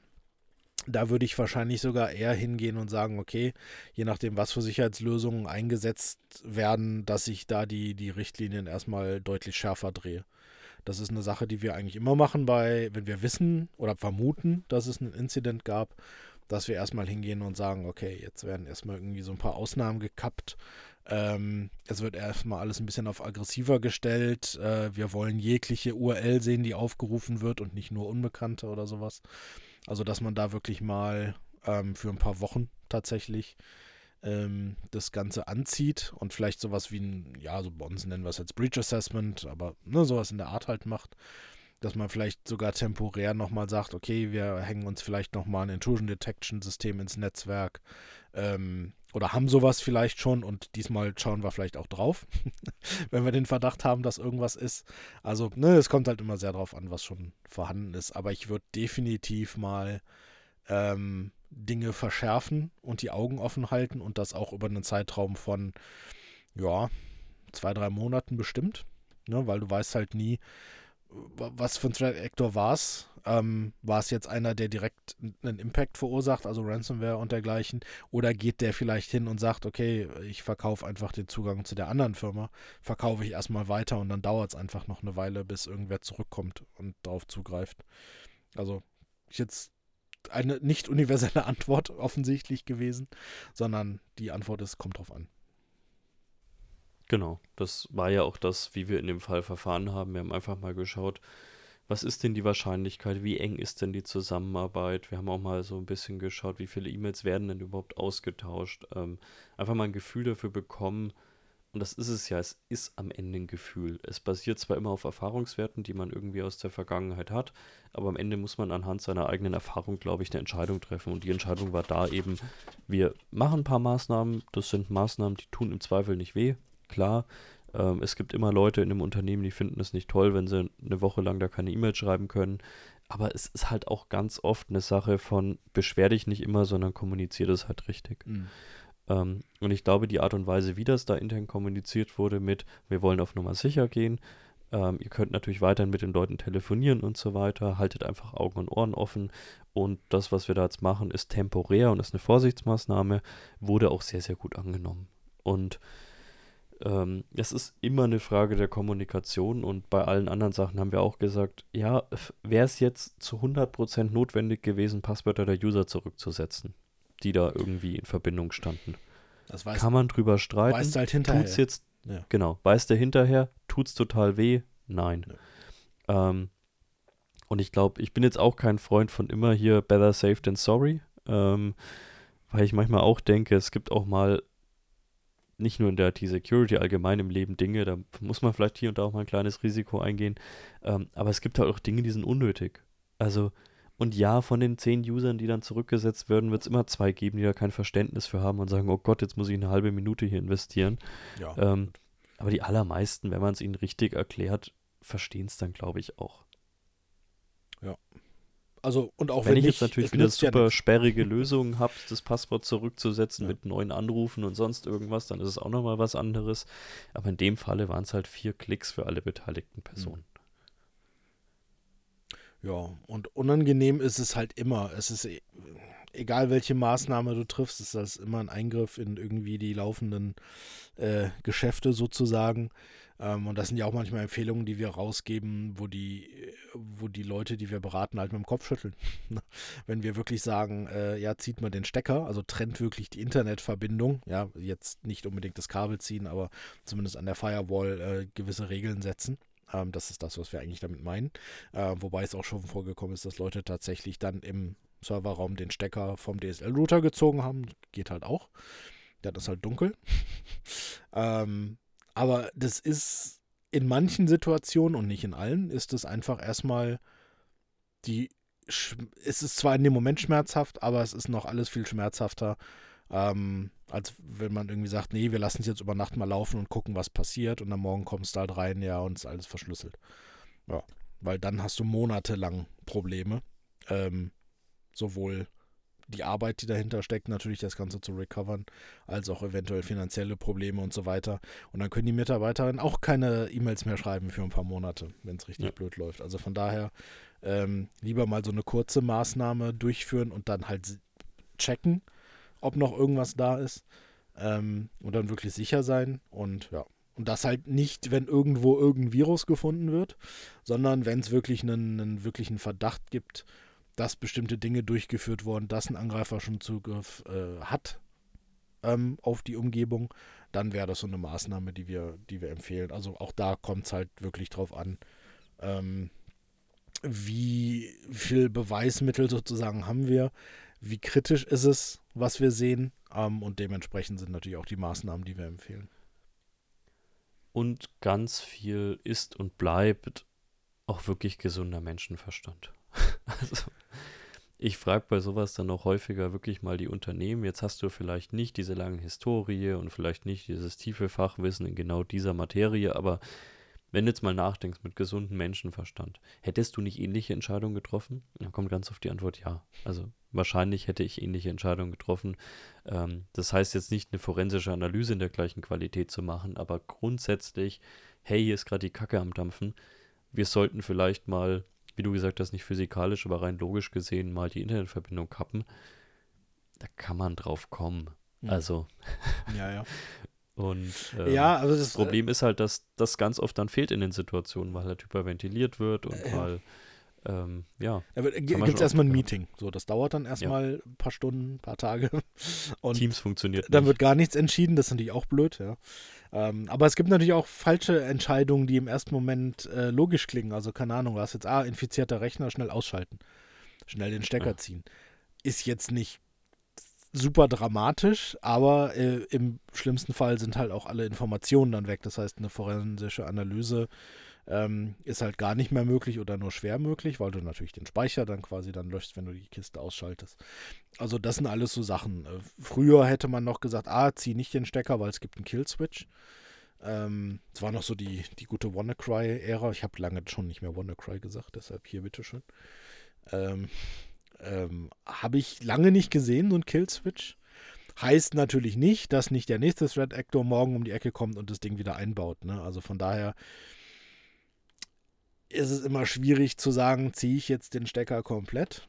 Da würde ich wahrscheinlich sogar eher hingehen und sagen, okay, je nachdem, was für Sicherheitslösungen eingesetzt werden, dass ich da die, die Richtlinien erstmal deutlich schärfer drehe. Das ist eine Sache, die wir eigentlich immer machen, bei, wenn wir wissen oder vermuten, dass es einen Incident gab, dass wir erstmal hingehen und sagen, okay, jetzt werden erstmal irgendwie so ein paar Ausnahmen gekappt. Ähm, es wird erstmal alles ein bisschen auf aggressiver gestellt. Äh, wir wollen jegliche URL sehen, die aufgerufen wird und nicht nur Unbekannte oder sowas. Also, dass man da wirklich mal ähm, für ein paar Wochen tatsächlich ähm, das Ganze anzieht und vielleicht sowas wie ein, ja, so bei uns nennen wir es jetzt Breach Assessment, aber ne, sowas in der Art halt macht dass man vielleicht sogar temporär nochmal sagt, okay, wir hängen uns vielleicht nochmal ein Intrusion Detection System ins Netzwerk ähm, oder haben sowas vielleicht schon und diesmal schauen wir vielleicht auch drauf, [LAUGHS] wenn wir den Verdacht haben, dass irgendwas ist. Also, ne, es kommt halt immer sehr drauf an, was schon vorhanden ist, aber ich würde definitiv mal ähm, Dinge verschärfen und die Augen offen halten und das auch über einen Zeitraum von, ja, zwei, drei Monaten bestimmt, ne, weil du weißt halt nie, was für ein Threat Actor war es? Ähm, war es jetzt einer, der direkt einen Impact verursacht, also Ransomware und dergleichen? Oder geht der vielleicht hin und sagt, okay, ich verkaufe einfach den Zugang zu der anderen Firma, verkaufe ich erstmal weiter und dann dauert es einfach noch eine Weile, bis irgendwer zurückkommt und darauf zugreift. Also jetzt eine nicht universelle Antwort [LAUGHS] offensichtlich gewesen, sondern die Antwort ist, kommt drauf an. Genau, das war ja auch das, wie wir in dem Fall verfahren haben. Wir haben einfach mal geschaut, was ist denn die Wahrscheinlichkeit, wie eng ist denn die Zusammenarbeit. Wir haben auch mal so ein bisschen geschaut, wie viele E-Mails werden denn überhaupt ausgetauscht. Ähm, einfach mal ein Gefühl dafür bekommen, und das ist es ja, es ist am Ende ein Gefühl. Es basiert zwar immer auf Erfahrungswerten, die man irgendwie aus der Vergangenheit hat, aber am Ende muss man anhand seiner eigenen Erfahrung, glaube ich, eine Entscheidung treffen. Und die Entscheidung war da eben, wir machen ein paar Maßnahmen, das sind Maßnahmen, die tun im Zweifel nicht weh, klar. Ähm, es gibt immer Leute in einem Unternehmen, die finden es nicht toll, wenn sie eine Woche lang da keine E-Mail schreiben können. Aber es ist halt auch ganz oft eine Sache von, beschwer dich nicht immer, sondern kommuniziere das halt richtig. Mhm. Ähm, und ich glaube, die Art und Weise, wie das da intern kommuniziert wurde mit, wir wollen auf Nummer sicher gehen, ähm, ihr könnt natürlich weiterhin mit den Leuten telefonieren und so weiter, haltet einfach Augen und Ohren offen und das, was wir da jetzt machen, ist temporär und ist eine Vorsichtsmaßnahme, wurde auch sehr, sehr gut angenommen. Und ähm, es ist immer eine Frage der Kommunikation und bei allen anderen Sachen haben wir auch gesagt, ja, wäre es jetzt zu 100% notwendig gewesen, Passwörter der User zurückzusetzen, die da irgendwie in Verbindung standen. Das weiß, Kann man drüber streiten. Weißt halt hinterher. Tut's jetzt, ja. genau, weiß der hinterher, tut's total weh? Nein. Ja. Ähm, und ich glaube, ich bin jetzt auch kein Freund von immer hier better safe than sorry, ähm, weil ich manchmal auch denke, es gibt auch mal nicht nur in der IT-Security, allgemein im Leben Dinge, da muss man vielleicht hier und da auch mal ein kleines Risiko eingehen. Ähm, aber es gibt halt auch Dinge, die sind unnötig. Also, und ja, von den zehn Usern, die dann zurückgesetzt werden, wird es immer zwei geben, die da kein Verständnis für haben und sagen, oh Gott, jetzt muss ich eine halbe Minute hier investieren. Ja. Ähm, aber die allermeisten, wenn man es ihnen richtig erklärt, verstehen es dann, glaube ich, auch. Ja. Also, und auch wenn, wenn ich jetzt natürlich wieder super ja sperrige [LAUGHS] Lösungen habe, das Passwort zurückzusetzen ja. mit neuen Anrufen und sonst irgendwas, dann ist es auch nochmal was anderes. Aber in dem Falle waren es halt vier Klicks für alle beteiligten Personen. Ja, und unangenehm ist es halt immer. Es ist e, egal, welche Maßnahme du triffst, ist das immer ein Eingriff in irgendwie die laufenden äh, Geschäfte sozusagen. Ähm, und das sind ja auch manchmal Empfehlungen, die wir rausgeben, wo die, wo die Leute, die wir beraten, halt mit dem Kopf schütteln. [LAUGHS] Wenn wir wirklich sagen, äh, ja, zieht man den Stecker, also trennt wirklich die Internetverbindung, ja, jetzt nicht unbedingt das Kabel ziehen, aber zumindest an der Firewall äh, gewisse Regeln setzen. Ähm, das ist das, was wir eigentlich damit meinen. Äh, wobei es auch schon vorgekommen ist, dass Leute tatsächlich dann im Serverraum den Stecker vom DSL-Router gezogen haben. Geht halt auch. Dann ist halt dunkel. [LAUGHS] ähm, aber das ist in manchen Situationen und nicht in allen, ist es einfach erstmal die. Es ist zwar in dem Moment schmerzhaft, aber es ist noch alles viel schmerzhafter, ähm, als wenn man irgendwie sagt, nee, wir lassen es jetzt über Nacht mal laufen und gucken, was passiert und am Morgen kommst du halt rein, ja, und ist alles verschlüsselt. Ja, weil dann hast du monatelang Probleme. Ähm, sowohl die Arbeit, die dahinter steckt, natürlich das Ganze zu recovern, als auch eventuell finanzielle Probleme und so weiter. Und dann können die Mitarbeiterinnen auch keine E-Mails mehr schreiben für ein paar Monate, wenn es richtig ja. blöd läuft. Also von daher ähm, lieber mal so eine kurze Maßnahme durchführen und dann halt checken, ob noch irgendwas da ist. Ähm, und dann wirklich sicher sein. Und ja, und das halt nicht, wenn irgendwo irgendein Virus gefunden wird, sondern wenn es wirklich einen, einen wirklichen Verdacht gibt, dass bestimmte Dinge durchgeführt wurden, dass ein Angreifer schon Zugriff äh, hat ähm, auf die Umgebung, dann wäre das so eine Maßnahme, die wir, die wir empfehlen. Also auch da kommt es halt wirklich drauf an, ähm, wie viel Beweismittel sozusagen haben wir, wie kritisch ist es, was wir sehen ähm, und dementsprechend sind natürlich auch die Maßnahmen, die wir empfehlen. Und ganz viel ist und bleibt auch wirklich gesunder Menschenverstand. [LAUGHS] also, ich frage bei sowas dann auch häufiger wirklich mal die Unternehmen. Jetzt hast du vielleicht nicht diese lange Historie und vielleicht nicht dieses tiefe Fachwissen in genau dieser Materie, aber wenn du jetzt mal nachdenkst mit gesundem Menschenverstand, hättest du nicht ähnliche Entscheidungen getroffen? Dann kommt ganz auf die Antwort ja. Also wahrscheinlich hätte ich ähnliche Entscheidungen getroffen. Ähm, das heißt jetzt nicht eine forensische Analyse in der gleichen Qualität zu machen, aber grundsätzlich, hey, hier ist gerade die Kacke am Dampfen. Wir sollten vielleicht mal wie du gesagt hast, nicht physikalisch, aber rein logisch gesehen mal die Internetverbindung kappen, da kann man drauf kommen. Mhm. Also. Ja, ja. [LAUGHS] Und ähm, ja, also das, das Problem äh, ist halt, dass das ganz oft dann fehlt in den Situationen, weil halt hyperventiliert wird und äh, weil ähm, ja. Da gibt es erstmal ein Meeting. So, das dauert dann erstmal ja. ein paar Stunden, ein paar Tage. [LAUGHS] Und Teams funktioniert. Dann nicht. wird gar nichts entschieden, das ist natürlich auch blöd, ja. Ähm, aber es gibt natürlich auch falsche Entscheidungen, die im ersten Moment äh, logisch klingen. Also, keine Ahnung, du hast jetzt, ah, infizierter Rechner, schnell ausschalten. Schnell den Stecker ja. ziehen. Ist jetzt nicht super dramatisch, aber äh, im schlimmsten Fall sind halt auch alle Informationen dann weg. Das heißt, eine forensische Analyse ähm, ist halt gar nicht mehr möglich oder nur schwer möglich, weil du natürlich den Speicher dann quasi dann löschst, wenn du die Kiste ausschaltest. Also das sind alles so Sachen. Äh, früher hätte man noch gesagt, ah, zieh nicht den Stecker, weil es gibt einen Kill-Switch. Ähm, war noch so die, die gute WannaCry-Ära. Ich habe lange schon nicht mehr WannaCry gesagt, deshalb hier bitteschön. Ähm, ähm, habe ich lange nicht gesehen, so ein Kill-Switch. Heißt natürlich nicht, dass nicht der nächste Thread Actor morgen um die Ecke kommt und das Ding wieder einbaut. Ne? Also von daher ist es immer schwierig zu sagen, ziehe ich jetzt den Stecker komplett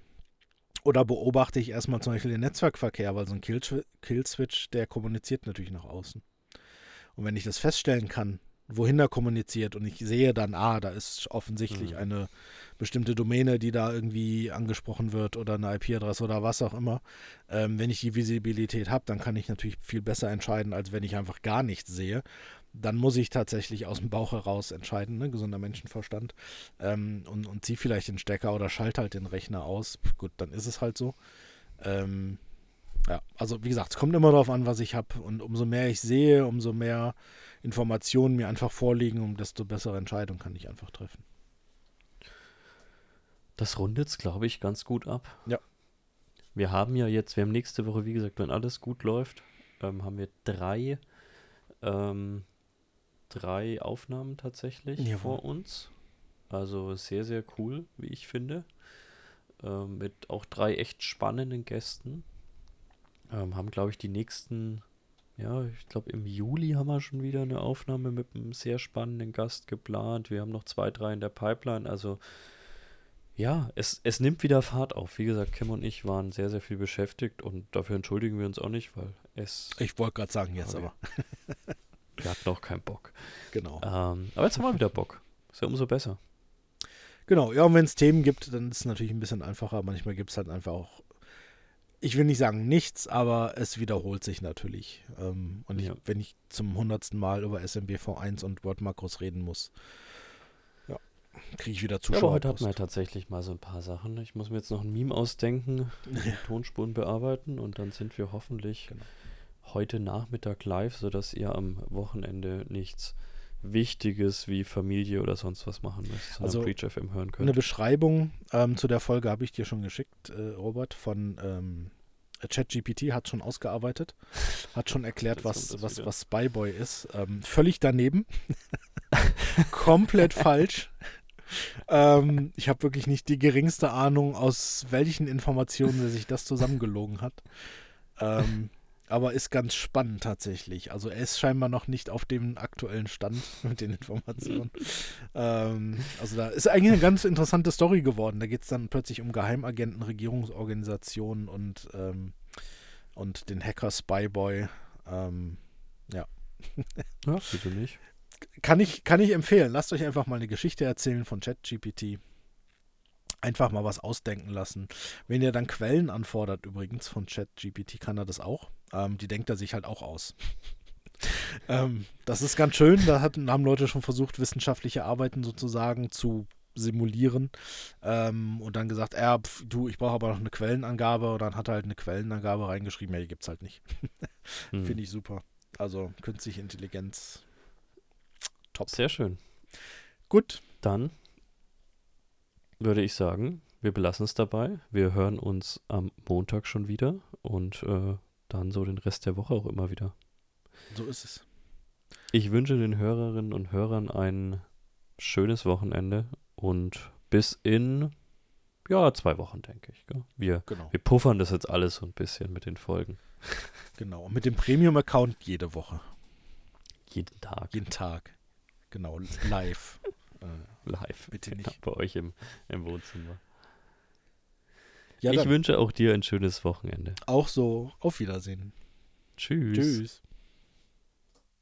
oder beobachte ich erstmal zum Beispiel den Netzwerkverkehr, weil so ein Kill-Switch, der kommuniziert natürlich nach außen. Und wenn ich das feststellen kann, wohin er kommuniziert und ich sehe dann, ah, da ist offensichtlich mhm. eine bestimmte Domäne, die da irgendwie angesprochen wird oder eine IP-Adresse oder was auch immer. Ähm, wenn ich die Visibilität habe, dann kann ich natürlich viel besser entscheiden, als wenn ich einfach gar nichts sehe. Dann muss ich tatsächlich aus dem Bauch heraus entscheiden, ne? gesunder Menschenverstand, ähm, und, und ziehe vielleicht den Stecker oder schalte halt den Rechner aus. Gut, dann ist es halt so. Ähm, ja, also wie gesagt, es kommt immer darauf an, was ich habe. Und umso mehr ich sehe, umso mehr Informationen mir einfach vorliegen, um desto bessere Entscheidungen kann ich einfach treffen. Das rundet es, glaube ich, ganz gut ab. Ja. Wir haben ja jetzt, wir haben nächste Woche, wie gesagt, wenn alles gut läuft, ähm, haben wir drei, ähm, drei Aufnahmen tatsächlich ja. vor uns. Also sehr, sehr cool, wie ich finde. Ähm, mit auch drei echt spannenden Gästen. Ähm, haben, glaube ich, die nächsten, ja, ich glaube im Juli haben wir schon wieder eine Aufnahme mit einem sehr spannenden Gast geplant. Wir haben noch zwei, drei in der Pipeline. Also ja, es, es nimmt wieder Fahrt auf. Wie gesagt, Kim und ich waren sehr, sehr viel beschäftigt und dafür entschuldigen wir uns auch nicht, weil es. Ich wollte gerade sagen, jetzt aber. [LAUGHS] wir hatten auch keinen Bock. Genau. Ähm, aber jetzt haben wir wieder Bock. Ist ja umso besser. Genau, ja, und wenn es Themen gibt, dann ist es natürlich ein bisschen einfacher. Manchmal gibt es halt einfach auch ich will nicht sagen nichts, aber es wiederholt sich natürlich. Ähm, und ja. ich, wenn ich zum hundertsten Mal über SMBV1 und Word-Makros reden muss, ja, kriege ich wieder Zuschauer. Ja, aber heute hatten wir tatsächlich mal so ein paar Sachen. Ich muss mir jetzt noch ein Meme ausdenken, [LAUGHS] ja. Tonspuren bearbeiten und dann sind wir hoffentlich genau. heute Nachmittag live, sodass ihr am Wochenende nichts Wichtiges wie Familie oder sonst was machen müsst, also Preach FM hören könnt. Eine Beschreibung ähm, zu der Folge habe ich dir schon geschickt, äh, Robert, von ähm, ChatGPT hat schon ausgearbeitet, hat schon erklärt, was, was, was Spyboy ist. Ähm, völlig daneben. [LAUGHS] Komplett falsch. ähm, ich habe wirklich nicht die geringste Ahnung, aus welchen Informationen er sich das zusammengelogen hat. Ähm, aber ist ganz spannend tatsächlich. Also er ist scheinbar noch nicht auf dem aktuellen Stand [LAUGHS] mit den Informationen. [LAUGHS] ähm, also da ist eigentlich eine ganz interessante Story geworden. Da geht es dann plötzlich um Geheimagenten, Regierungsorganisationen und, ähm, und den Hacker Spyboy. Ähm, ja. [LAUGHS] ja, bitte nicht. Kann ich, kann ich empfehlen. Lasst euch einfach mal eine Geschichte erzählen von ChatGPT einfach mal was ausdenken lassen. Wenn ihr dann Quellen anfordert, übrigens von ChatGPT, kann er das auch. Ähm, die denkt er sich halt auch aus. [LAUGHS] ähm, das ist ganz schön. Da hat, haben Leute schon versucht, wissenschaftliche Arbeiten sozusagen zu simulieren ähm, und dann gesagt, äh, pf, du, ich brauche aber noch eine Quellenangabe und dann hat er halt eine Quellenangabe reingeschrieben, ja, die gibt es halt nicht. [LAUGHS] hm. Finde ich super. Also künstliche Intelligenz, top. Sehr schön. Gut. Dann würde ich sagen, wir belassen es dabei. Wir hören uns am Montag schon wieder und äh, dann so den Rest der Woche auch immer wieder. So ist es. Ich wünsche den Hörerinnen und Hörern ein schönes Wochenende und bis in ja, zwei Wochen, denke ich. Wir, genau. wir puffern das jetzt alles so ein bisschen mit den Folgen. Genau, und mit dem Premium-Account jede Woche. Jeden Tag. Jeden Tag. Genau, live. [LAUGHS] Äh, live. Bitte nicht. Bei euch im, im Wohnzimmer. Ja, ich wünsche auch dir ein schönes Wochenende. Auch so. Auf Wiedersehen. Tschüss. Tschüss.